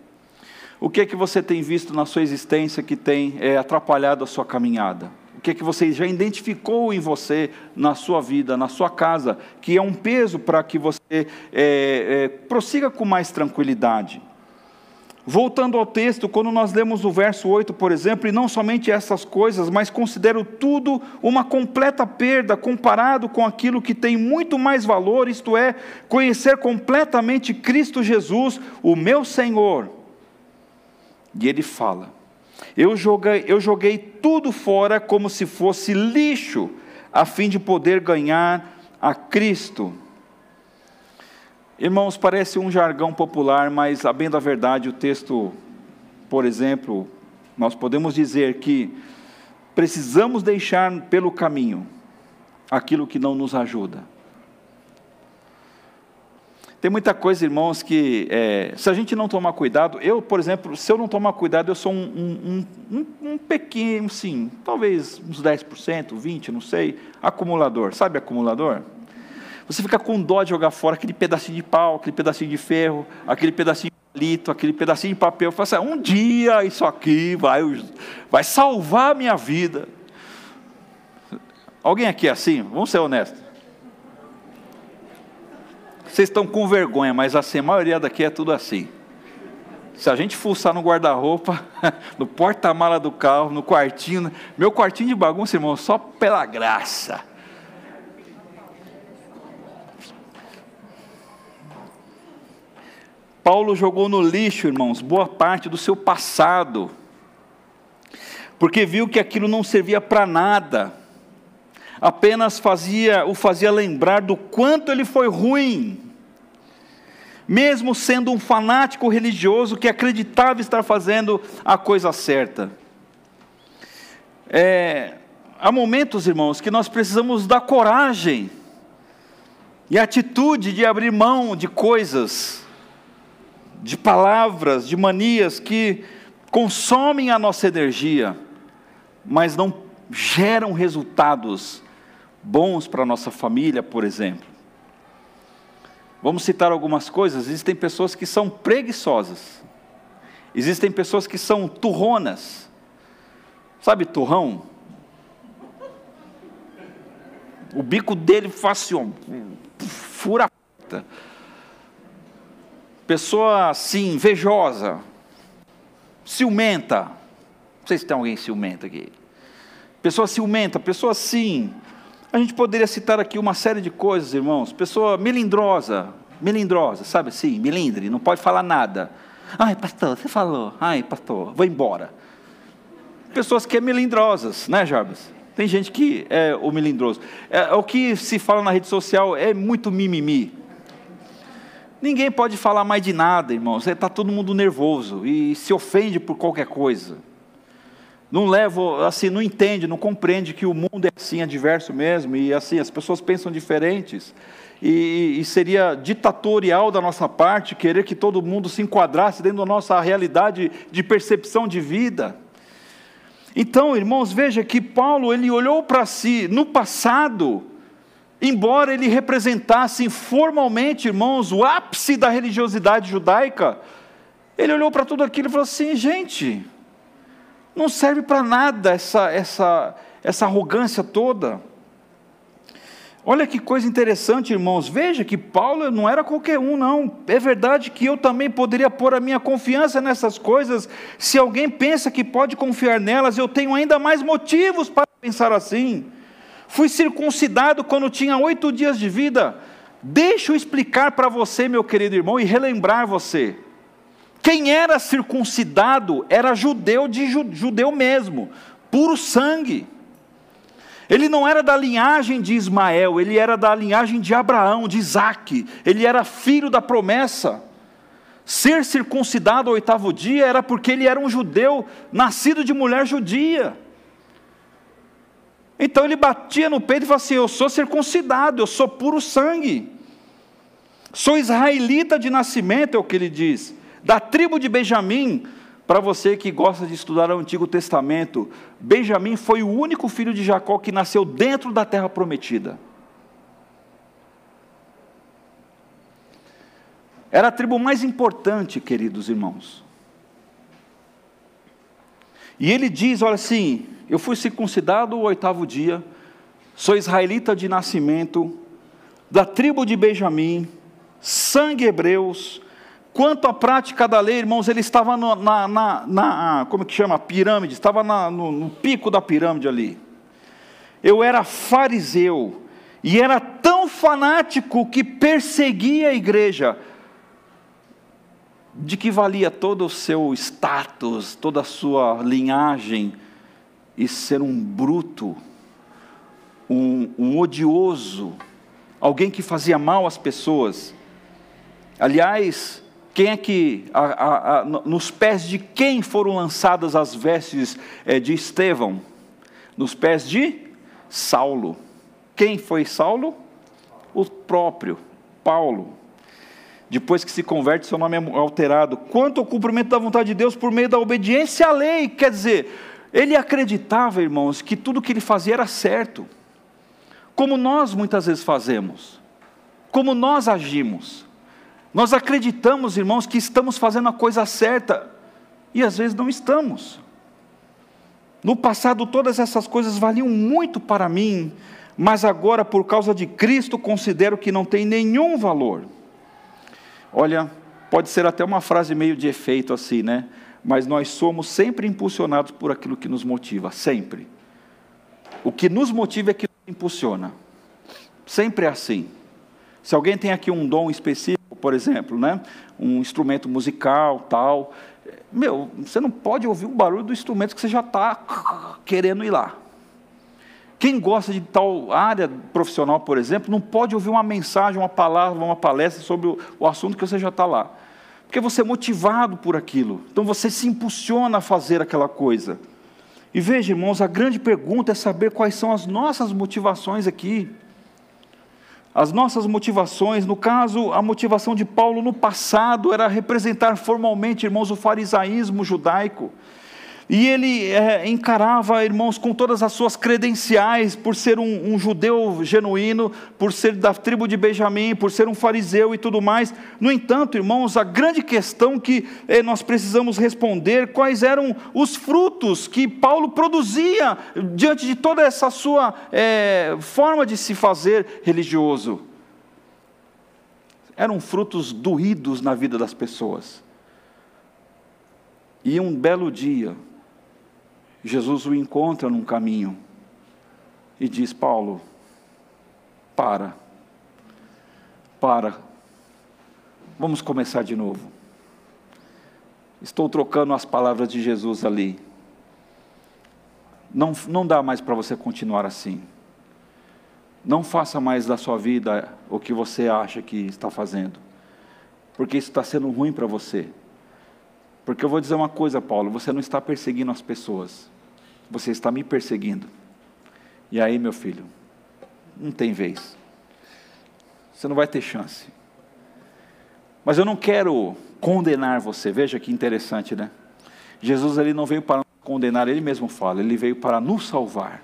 O que é que você tem visto na sua existência que tem é, atrapalhado a sua caminhada? O que é que você já identificou em você, na sua vida, na sua casa, que é um peso para que você é, é, prossiga com mais tranquilidade? Voltando ao texto, quando nós lemos o verso 8, por exemplo, e não somente essas coisas, mas considero tudo uma completa perda comparado com aquilo que tem muito mais valor, isto é, conhecer completamente Cristo Jesus, o meu Senhor. E ele fala: eu joguei, eu joguei tudo fora como se fosse lixo, a fim de poder ganhar a Cristo. Irmãos, parece um jargão popular, mas a bem da verdade, o texto, por exemplo, nós podemos dizer que precisamos deixar pelo caminho aquilo que não nos ajuda. Tem muita coisa, irmãos, que é, se a gente não tomar cuidado, eu, por exemplo, se eu não tomar cuidado, eu sou um, um, um, um pequeno, sim, talvez uns 10%, 20%, não sei, acumulador. Sabe acumulador? Você fica com dó de jogar fora aquele pedacinho de pau, aquele pedacinho de ferro, aquele pedacinho de palito, aquele pedacinho de papel. Fala assim, um dia isso aqui vai, vai salvar a minha vida. Alguém aqui é assim? Vamos ser honestos. Vocês estão com vergonha, mas assim, a maioria daqui é tudo assim. Se a gente fuçar no guarda-roupa, no porta-mala do carro, no quartinho, meu quartinho de bagunça, irmão, só pela graça. Paulo jogou no lixo, irmãos, boa parte do seu passado, porque viu que aquilo não servia para nada, apenas fazia, o fazia lembrar do quanto ele foi ruim, mesmo sendo um fanático religioso que acreditava estar fazendo a coisa certa. É, há momentos, irmãos, que nós precisamos da coragem e atitude de abrir mão de coisas, de palavras, de manias que consomem a nossa energia, mas não geram resultados bons para a nossa família, por exemplo. Vamos citar algumas coisas. Existem pessoas que são preguiçosas. Existem pessoas que são turronas. Sabe turrão? O bico dele faz assim, fura a Pessoa assim, invejosa, ciumenta. Não sei se tem alguém ciumenta aqui. Pessoa ciumenta, pessoa assim, a gente poderia citar aqui uma série de coisas, irmãos. Pessoa melindrosa, melindrosa, sabe assim, melindre, não pode falar nada. Ai, pastor, você falou. Ai, pastor, vou embora. Pessoas que é melindrosas, né, Jarbas? Tem gente que é o melindroso. É, o que se fala na rede social é muito mimimi. Ninguém pode falar mais de nada, irmãos. Está todo mundo nervoso e se ofende por qualquer coisa não leva, assim, não entende, não compreende que o mundo é assim, é diverso mesmo, e assim, as pessoas pensam diferentes, e, e, seria ditatorial da nossa parte querer que todo mundo se enquadrasse dentro da nossa realidade de percepção de vida. Então, irmãos, veja que Paulo, ele olhou para si, no passado, embora ele representasse formalmente, irmãos, o ápice da religiosidade judaica, ele olhou para tudo aquilo e falou assim: gente, não serve para nada essa, essa, essa arrogância toda. Olha que coisa interessante, irmãos. Veja que Paulo não era qualquer um, não. É verdade que eu também poderia pôr a minha confiança nessas coisas. Se alguém pensa que pode confiar nelas, eu tenho ainda mais motivos para pensar assim. Fui circuncidado quando tinha oito dias de vida. Deixa eu explicar para você, meu querido irmão, e relembrar você. Quem era circuncidado era judeu de judeu mesmo, puro sangue. Ele não era da linhagem de Ismael, ele era da linhagem de Abraão, de Isaac, ele era filho da promessa. Ser circuncidado ao oitavo dia era porque ele era um judeu nascido de mulher judia. Então ele batia no peito e falava assim: Eu sou circuncidado, eu sou puro sangue, sou israelita de nascimento, é o que ele diz da tribo de Benjamim, para você que gosta de estudar o Antigo Testamento, Benjamim foi o único filho de Jacó que nasceu dentro da terra prometida. Era a tribo mais importante, queridos irmãos. E ele diz: olha assim, eu fui circuncidado o oitavo dia, sou israelita de nascimento, da tribo de Benjamim, sangue hebreus, Quanto à prática da lei, irmãos, ele estava no, na, na, na, como que chama, pirâmide, estava na, no, no pico da pirâmide ali. Eu era fariseu e era tão fanático que perseguia a igreja, de que valia todo o seu status, toda a sua linhagem e ser um bruto, um, um odioso, alguém que fazia mal às pessoas. Aliás, quem é que, a, a, a, nos pés de quem foram lançadas as vestes é, de Estevão? Nos pés de Saulo. Quem foi Saulo? O próprio Paulo. Depois que se converte, seu nome é alterado. Quanto ao cumprimento da vontade de Deus por meio da obediência à lei, quer dizer, ele acreditava, irmãos, que tudo que ele fazia era certo, como nós muitas vezes fazemos, como nós agimos. Nós acreditamos, irmãos, que estamos fazendo a coisa certa e às vezes não estamos. No passado, todas essas coisas valiam muito para mim, mas agora, por causa de Cristo, considero que não tem nenhum valor. Olha, pode ser até uma frase meio de efeito assim, né? Mas nós somos sempre impulsionados por aquilo que nos motiva, sempre. O que nos motiva é que nos impulsiona. Sempre é assim. Se alguém tem aqui um dom específico, por exemplo, né? um instrumento musical, tal, meu, você não pode ouvir o barulho do instrumento que você já está querendo ir lá. Quem gosta de tal área profissional, por exemplo, não pode ouvir uma mensagem, uma palavra, uma palestra sobre o, assunto que você já está lá. Porque você é motivado por aquilo. Então você se impulsiona a fazer aquela coisa. E veja, irmãos, a grande pergunta é saber quais são as nossas motivações aqui. As nossas motivações, no caso, a motivação de Paulo no passado era representar formalmente, irmãos, o farisaísmo judaico. E ele é, encarava, irmãos, com todas as suas credenciais, por ser um, um, judeu genuíno, por ser da tribo de Benjamim, por ser um fariseu e tudo mais. No entanto, irmãos, a grande questão que é, nós precisamos responder: quais eram os frutos que Paulo produzia diante de toda essa sua é, forma de se fazer religioso? Eram frutos doídos na vida das pessoas. E um belo dia, Jesus o encontra num caminho e diz: Paulo, para, para, vamos começar de novo. Estou trocando as palavras de Jesus ali. Não, não dá mais para você continuar assim. Não faça mais da sua vida o que você acha que está fazendo, porque isso está sendo ruim para você. Porque eu vou dizer uma coisa, Paulo: você não está perseguindo as pessoas, você está me perseguindo. E aí, meu filho, não tem vez. Você não vai ter chance. Mas eu não quero condenar você. Veja que interessante, né? Jesus ele não veio para condenar, ele mesmo fala, ele veio para nos salvar.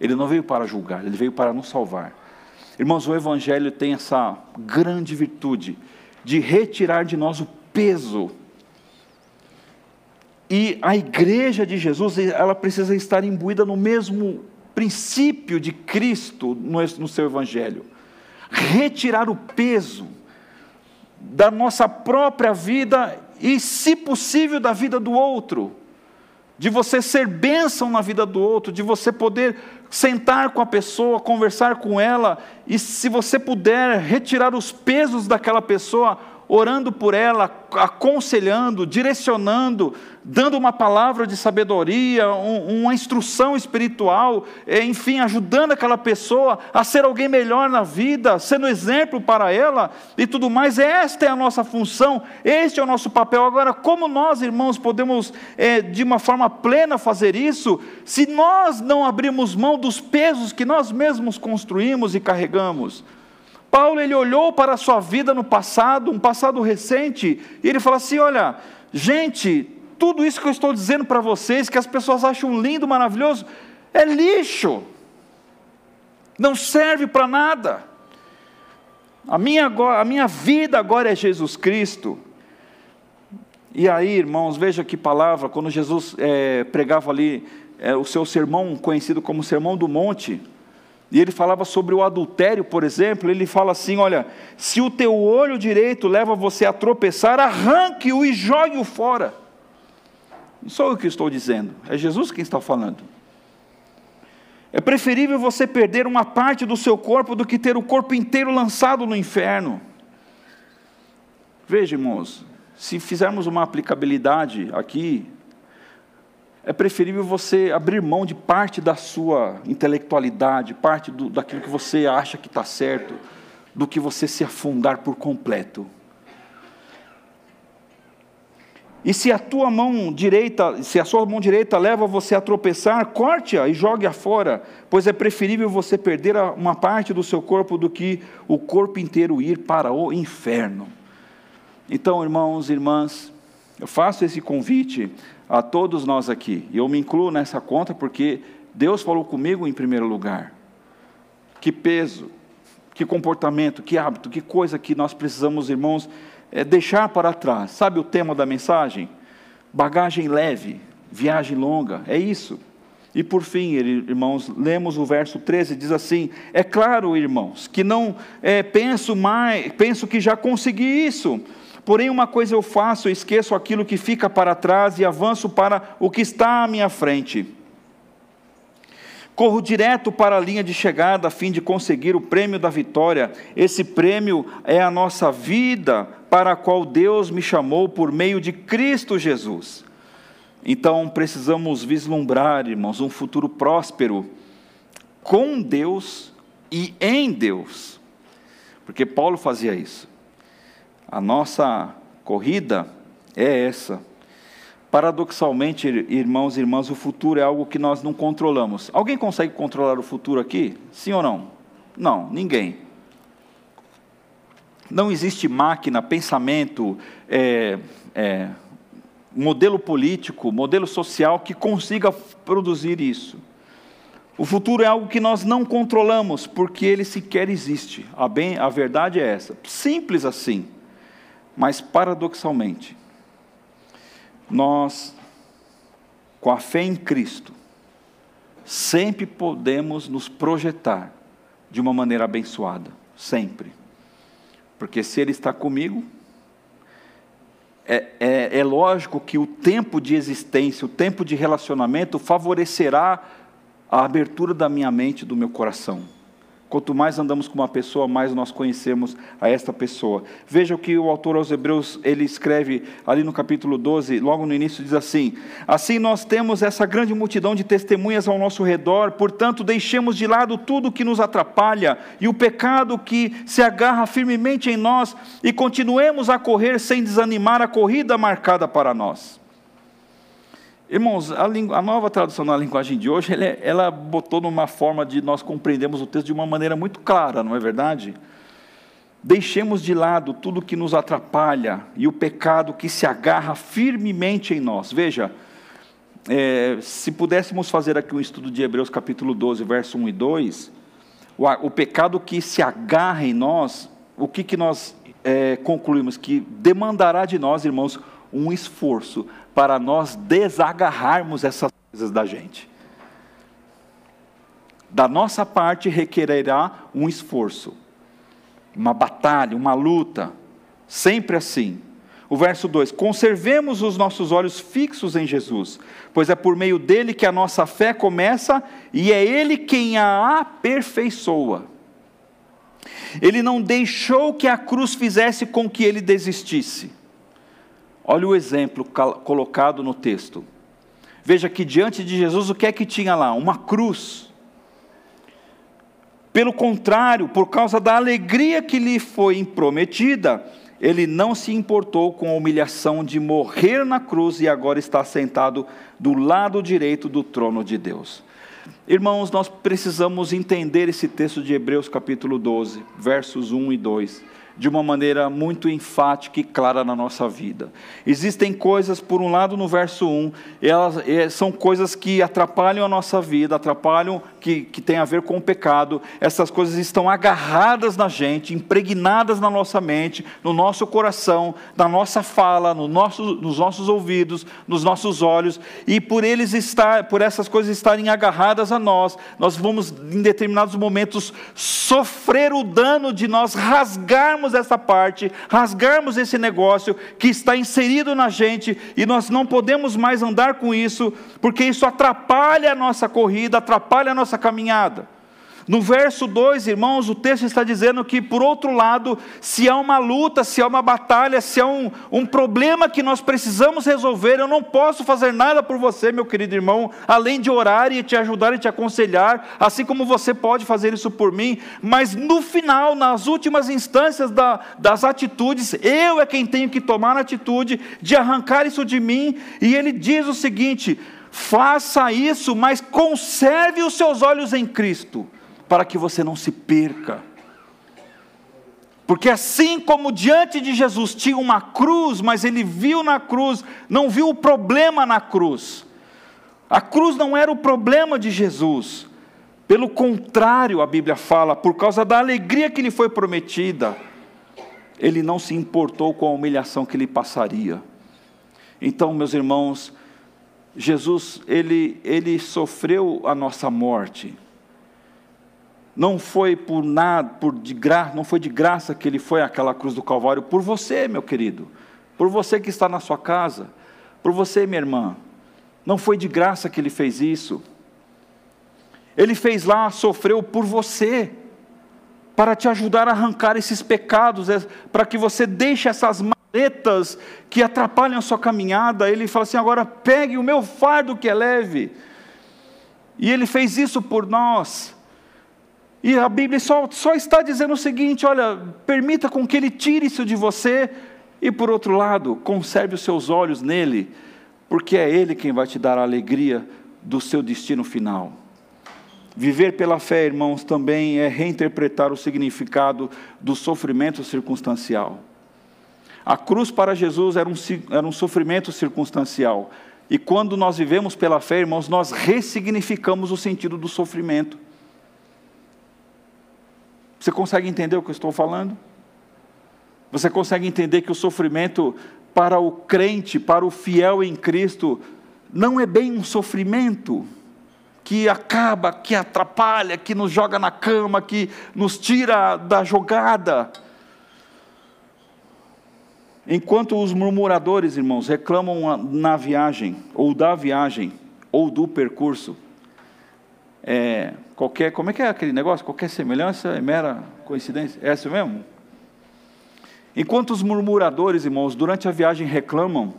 Ele não veio para julgar, ele veio para nos salvar. Irmãos, o evangelho tem essa grande virtude de retirar de nós o peso e a igreja de Jesus, ela precisa estar imbuída no mesmo princípio de Cristo no seu evangelho. Retirar o peso da nossa própria vida e, se possível, da vida do outro. De você ser bênção na vida do outro, de você poder sentar com a pessoa, conversar com ela, e se você puder retirar os pesos daquela pessoa, orando por ela, aconselhando, direcionando, dando uma palavra de sabedoria, um, uma instrução espiritual, é, enfim, ajudando aquela pessoa a ser alguém melhor na vida, sendo exemplo para ela e tudo mais. Esta é a nossa função, este é o nosso papel. Agora, como nós, irmãos, podemos é, de uma forma plena fazer isso, se nós não abrimos mão dos pesos que nós mesmos construímos e carregamos? Paulo ele olhou para a sua vida no passado, um passado recente, e ele falou assim: olha, gente, tudo isso que eu estou dizendo para vocês, que as pessoas acham lindo, maravilhoso, é lixo, não serve para nada. A minha, a minha vida agora é Jesus Cristo. E aí, irmãos, veja que palavra, quando Jesus é, pregava ali é, o seu sermão, conhecido como Sermão do Monte, e ele falava sobre o adultério, por exemplo, ele fala assim: olha, se o teu olho direito leva você a tropeçar, arranque-o e jogue-o fora. Não sou eu que estou dizendo, é Jesus quem está falando. É preferível você perder uma parte do seu corpo do que ter o corpo inteiro lançado no inferno. Veja, irmãos, se fizermos uma aplicabilidade aqui, é preferível você abrir mão de parte da sua intelectualidade, parte do, daquilo que você acha que está certo, do que você se afundar por completo. E se a tua mão direita, se a sua mão direita leva você a tropeçar, corte-a e jogue-a fora, pois é preferível você perder uma parte do seu corpo do que o corpo inteiro ir para o inferno. Então, irmãos e irmãs, eu faço esse convite a todos nós aqui, e eu me incluo nessa conta porque Deus falou comigo em primeiro lugar. Que peso, que comportamento, que hábito, que coisa que nós precisamos, irmãos, é deixar para trás. Sabe o tema da mensagem? Bagagem leve, viagem longa, é isso. E por fim, irmãos, lemos o verso 13, diz assim: É claro, irmãos, que não é, penso mais, penso que já consegui isso Porém, uma coisa eu faço, eu esqueço aquilo que fica para trás e avanço para o que está à minha frente. Corro direto para a linha de chegada a fim de conseguir o prêmio da vitória. Esse prêmio é a nossa vida, para a qual Deus me chamou por meio de Cristo Jesus. Então precisamos vislumbrar, irmãos, um futuro próspero com Deus e em Deus. Porque Paulo fazia isso. A nossa corrida é essa. Paradoxalmente, irmãos e irmãs, o futuro é algo que nós não controlamos. Alguém consegue controlar o futuro aqui? Sim ou não? Não, ninguém. Não existe máquina, pensamento, é, é, modelo político, modelo social que consiga produzir isso. O futuro é algo que nós não controlamos, porque ele sequer existe. A, bem, a verdade é essa. Simples assim. Mas, paradoxalmente, nós, com a fé em Cristo, sempre podemos nos projetar de uma maneira abençoada, sempre. Porque se Ele está comigo, é, é, é, lógico que o tempo de existência, o tempo de relacionamento favorecerá a abertura da minha mente, do meu coração. Quanto mais andamos com uma pessoa, mais nós conhecemos a esta pessoa. Veja o que o autor aos Hebreus ele escreve ali no capítulo 12, logo no início diz assim: Assim nós temos essa grande multidão de testemunhas ao nosso redor, portanto, deixemos de lado tudo que nos atrapalha e o pecado que se agarra firmemente em nós e continuemos a correr sem desanimar a corrida marcada para nós. Irmãos, a, a, nova tradução na linguagem de hoje, ela, ela botou numa forma de nós compreendermos o texto de uma maneira muito clara, não é verdade? Deixemos de lado tudo que nos atrapalha e o pecado que se agarra firmemente em nós. Veja, é, se pudéssemos fazer aqui um estudo de Hebreus capítulo 12, verso 1 e 2, o, o pecado que se agarra em nós, o que, que nós é, concluímos? Que demandará de nós, irmãos, um esforço para nós desagarrarmos essas coisas da gente. Da nossa parte requererá um esforço, uma batalha, uma luta, sempre assim. O verso 2: Conservemos os nossos olhos fixos em Jesus, pois é por meio dele que a nossa fé começa e é ele quem a aperfeiçoa. Ele não deixou que a cruz fizesse com que ele desistisse. Olha o exemplo colocado no texto. Veja que diante de Jesus o que é que tinha lá? Uma cruz. Pelo contrário, por causa da alegria que lhe foi prometida, ele não se importou com a humilhação de morrer na cruz e agora está sentado do lado direito do trono de Deus. Irmãos, nós precisamos entender esse texto de Hebreus capítulo 12, versos 1 e 2 de uma maneira muito enfática e clara na nossa vida. Existem coisas, por um lado, no verso 1, elas é, são coisas que atrapalham a nossa vida, atrapalham, que, que tem a ver com o pecado. Essas coisas estão agarradas na gente, impregnadas na nossa mente, no nosso coração, na nossa fala, no nosso, nos nossos ouvidos, nos nossos olhos, e por eles estar, por essas coisas estarem agarradas a nós, nós vamos, em determinados momentos, sofrer o dano de nós rasgarmos essa parte, rasgarmos esse negócio que está inserido na gente e nós não podemos mais andar com isso, porque isso atrapalha a nossa corrida, atrapalha a nossa caminhada. No verso 2, irmãos, o texto está dizendo que, por outro lado, se há uma luta, se há uma batalha, se há um, um problema que nós precisamos resolver, eu não posso fazer nada por você, meu querido irmão, além de orar e te ajudar e te aconselhar, assim como você pode fazer isso por mim, mas no final, nas últimas instâncias da, das atitudes, eu é quem tenho que tomar a atitude de arrancar isso de mim, e ele diz o seguinte: faça isso, mas conserve os seus olhos em Cristo para que você não se perca. Porque assim como diante de Jesus tinha uma cruz, mas ele viu na cruz, não viu o problema na cruz. A cruz não era o problema de Jesus. Pelo contrário, a Bíblia fala, por causa da alegria que lhe foi prometida, ele não se importou com a humilhação que lhe passaria. Então, meus irmãos, Jesus, ele, ele sofreu a nossa morte não foi por nada, por de graça, não foi de graça que ele foi àquela cruz do Calvário por você, meu querido, por você que está na sua casa, por você, minha irmã. Não foi de graça que ele fez isso. Ele fez lá, sofreu por você, para te ajudar a arrancar esses pecados, é, para que você deixe essas maletas que atrapalham a sua caminhada. Ele fala assim: agora pegue o meu fardo que é leve. E ele fez isso por nós. E a Bíblia só, só está dizendo o seguinte: olha, permita com que Ele tire isso de você, e por outro lado, conserve os seus olhos nele, porque é Ele quem vai te dar a alegria do seu destino final. Viver pela fé, irmãos, também é reinterpretar o significado do sofrimento circunstancial. A cruz para Jesus era um, era um sofrimento circunstancial. E quando nós vivemos pela fé, irmãos, nós ressignificamos o sentido do sofrimento. Você consegue entender o que eu estou falando? Você consegue entender que o sofrimento para o crente, para o fiel em Cristo, não é bem um sofrimento que acaba, que atrapalha, que nos joga na cama, que nos tira da jogada. Enquanto os murmuradores, irmãos, reclamam na viagem, ou da viagem, ou do percurso, é, qualquer, como é que é aquele negócio? Qualquer semelhança é mera coincidência. É isso mesmo? Enquanto os murmuradores, irmãos, durante a viagem reclamam,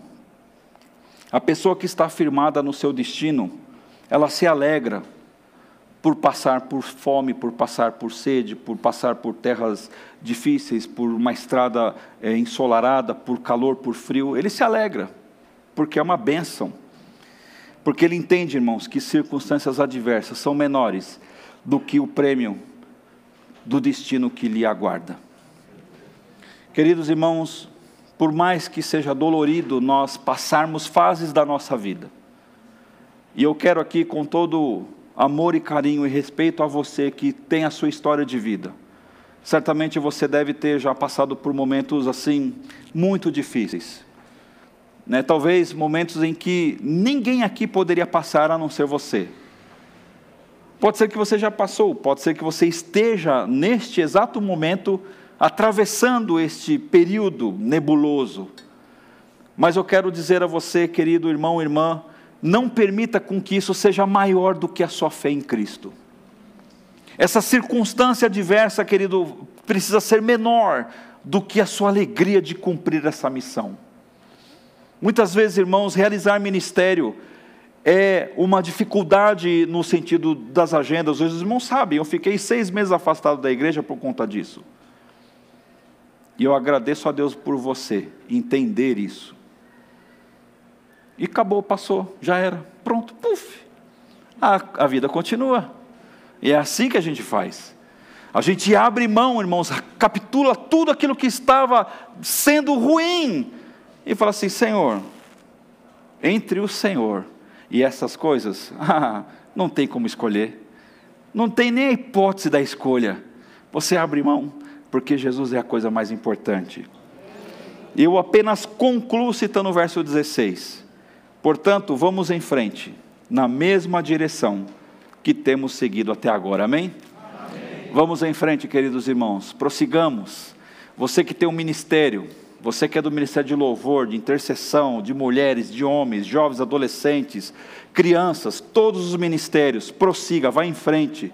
a pessoa que está firmada no seu destino, ela se alegra por passar por fome, por passar por sede, por passar por terras difíceis, por uma estrada é, ensolarada, por calor, por frio. Ele se alegra, porque é uma bênção. Porque ele entende, irmãos, que circunstâncias adversas são menores do que o prêmio do destino que lhe aguarda. Queridos irmãos, por mais que seja dolorido nós passarmos fases da nossa vida, e eu quero aqui, com todo amor e carinho e respeito a você que tem a sua história de vida, certamente você deve ter já passado por momentos assim, muito difíceis né, talvez momentos em que ninguém aqui poderia passar a não ser você. Pode ser que você já passou, pode ser que você esteja neste exato momento atravessando este período nebuloso. Mas eu quero dizer a você, querido irmão, irmã, não permita com que isso seja maior do que a sua fé em Cristo. Essa circunstância adversa, querido, precisa ser menor do que a sua alegria de cumprir essa missão. Muitas vezes, irmãos, realizar ministério é uma dificuldade no sentido das agendas. Os irmãos sabem, eu fiquei seis meses afastado da igreja por conta disso. E eu agradeço a Deus por você entender isso. E acabou, passou, já era, pronto, puf. A, a vida continua. E é assim que a gente faz. A gente abre mão, irmãos, capitula tudo aquilo que estava sendo ruim e fala assim: Senhor, entre o Senhor e essas coisas, ah, não tem como escolher, não tem nem a hipótese da escolha. Você abre mão, porque Jesus é a coisa mais importante. Eu apenas concluo citando o verso 16. Portanto, vamos em frente, na mesma direção que temos seguido até agora, amém? amém? Vamos em frente, queridos irmãos, prossigamos. Você que tem um ministério, você que é do Ministério de Louvor, de intercessão, de mulheres, de homens, jovens, adolescentes, crianças, todos os ministérios, prossiga, vá em frente.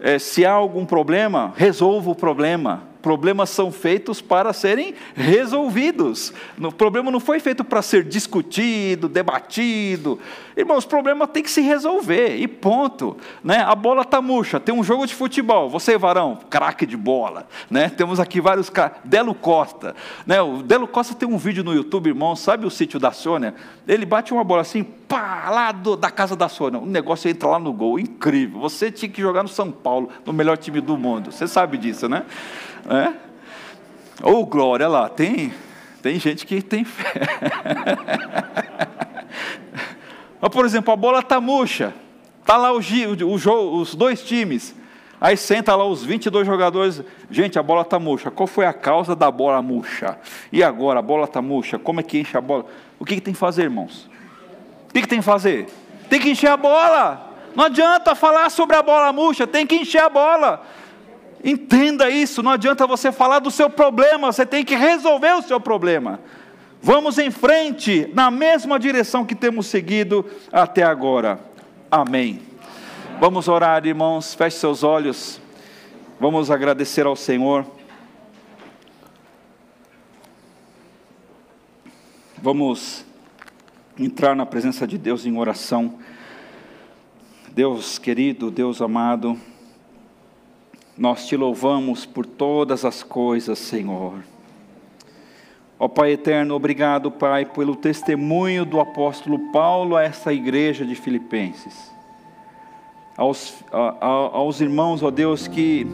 é, se há algum problema, resolva o problema. Problemas são feitos para serem resolvidos. O problema não foi feito para ser discutido, debatido. Irmãos, o problema tem que se resolver e ponto. Né? A bola está murcha, tem um jogo de futebol. Você, varão, craque de bola. Né? Temos aqui vários caras. Delo Costa. Né? O Delo Costa tem um vídeo no YouTube, irmão. Sabe o sítio da Sônia? Ele bate uma bola assim, pá, lá do, da casa da Sônia. O negócio entra lá no gol. Incrível. Você tinha que jogar no São Paulo, no melhor time do mundo. Você sabe disso, né? É? Ou oh, glória lá, tem, tem gente que tem fé. Mas, por exemplo, a bola está murcha, está lá o, o, os dois times. Aí senta lá os 22 jogadores, gente, a bola está murcha. Qual foi a causa da bola murcha? E agora, a bola está murcha, como é que enche a bola? O que, que tem que fazer, irmãos? O que, que tem que fazer? Tem que encher a bola. Não adianta falar sobre a bola murcha, tem que encher a bola. Entenda isso, não adianta você falar do seu problema, você tem que resolver o seu problema. Vamos em frente, na mesma direção que temos seguido até agora. Amém. Vamos orar, irmãos, feche seus olhos. Vamos agradecer ao Senhor. Vamos entrar na presença de Deus em oração. Deus querido, Deus amado, nós te louvamos por todas as coisas, Senhor. Ó Pai eterno, obrigado, Pai, pelo testemunho do apóstolo Paulo a essa igreja de Filipenses. Aos, a, a, aos irmãos, ó Deus, que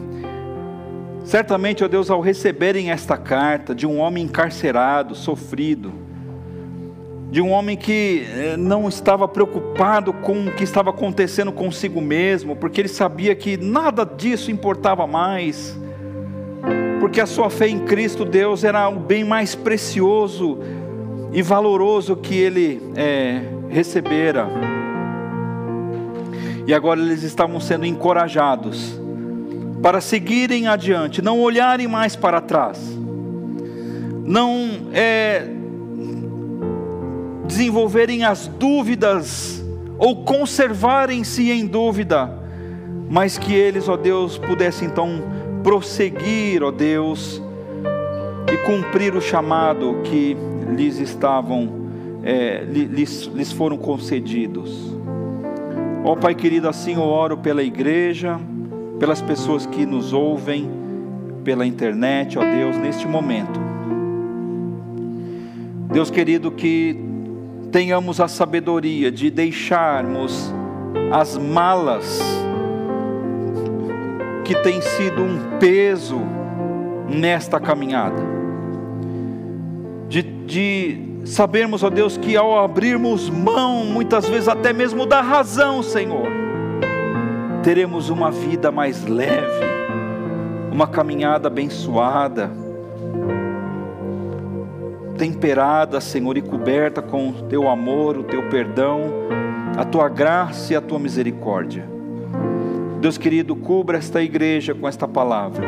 certamente, ó Deus, ao receberem esta carta de um homem encarcerado, sofrido, de um homem que eh, não estava preocupado com o que estava acontecendo consigo mesmo, porque ele sabia que nada disso importava mais, porque a sua fé em Cristo Deus era o bem mais precioso e valoroso que ele é, recebera. E agora eles estavam sendo encorajados para seguirem adiante, não olharem mais para trás, não é, desenvolverem as dúvidas ou conservarem-se em dúvida, mas que eles, ó Deus, pudessem então prosseguir, ó Deus, e cumprir o chamado que lhes estavam, é, lhes, lhes foram concedidos. Ó Pai querido, assim eu oro pela igreja, pelas pessoas que nos ouvem pela internet, ó Deus, neste momento. Deus querido, que tenhamos a sabedoria de deixarmos as malas que tem sido um peso nesta caminhada, de, de sabermos, ó Deus, que ao abrirmos mão, muitas vezes até mesmo da razão, Senhor, teremos uma vida mais leve, uma caminhada abençoada temperada, Senhor, e coberta com o teu amor, o teu perdão, a tua graça e a tua misericórdia. Deus querido, cubra esta igreja com esta palavra.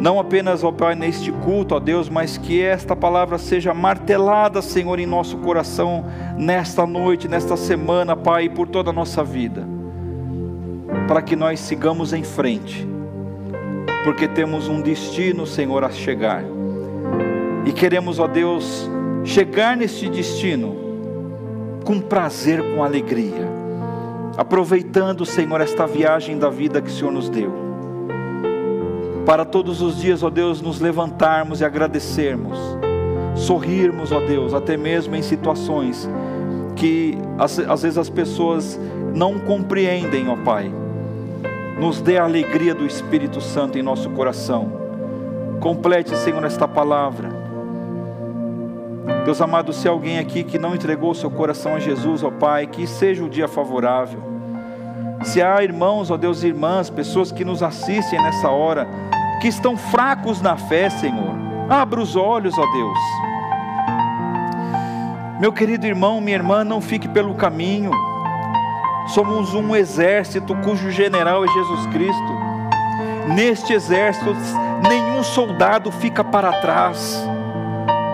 Não apenas, ó Pai, neste culto, ó Deus, mas que esta palavra seja martelada, Senhor, em nosso coração, nesta noite, nesta semana, Pai, e por toda a nossa vida, para que nós sigamos em frente, porque temos um destino, Senhor, a chegar e queremos, ó Deus, chegar neste destino com prazer, com alegria, aproveitando, Senhor, esta viagem da vida que o Senhor nos deu. Para todos os dias, ó Deus, nos levantarmos e agradecermos, sorrirmos, ó Deus, até mesmo em situações que às, vezes as pessoas não compreendem, ó Pai. Nos dê a alegria do Espírito Santo em nosso coração. Complete, Senhor, esta palavra Deus amado, se alguém aqui que não entregou seu coração a Jesus, ó Pai, que seja o dia favorável. Se há irmãos, ó Deus, irmãs, pessoas que nos assistem nessa hora, que estão fracos na fé, Senhor, abra os olhos, ó Deus. Meu querido irmão, minha irmã, não fique pelo caminho. Somos um exército cujo general é Jesus Cristo. Neste exército, nenhum soldado fica para trás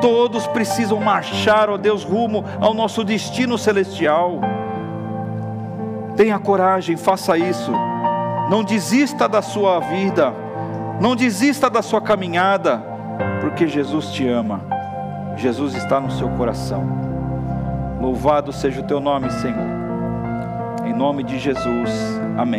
Todos precisam marchar, ó Deus, rumo ao nosso destino celestial. Tenha coragem, faça isso. Não desista da sua vida, não desista da sua caminhada, porque Jesus te ama, Jesus está no seu coração. Louvado seja o teu nome, Senhor. Em nome de Jesus, amém.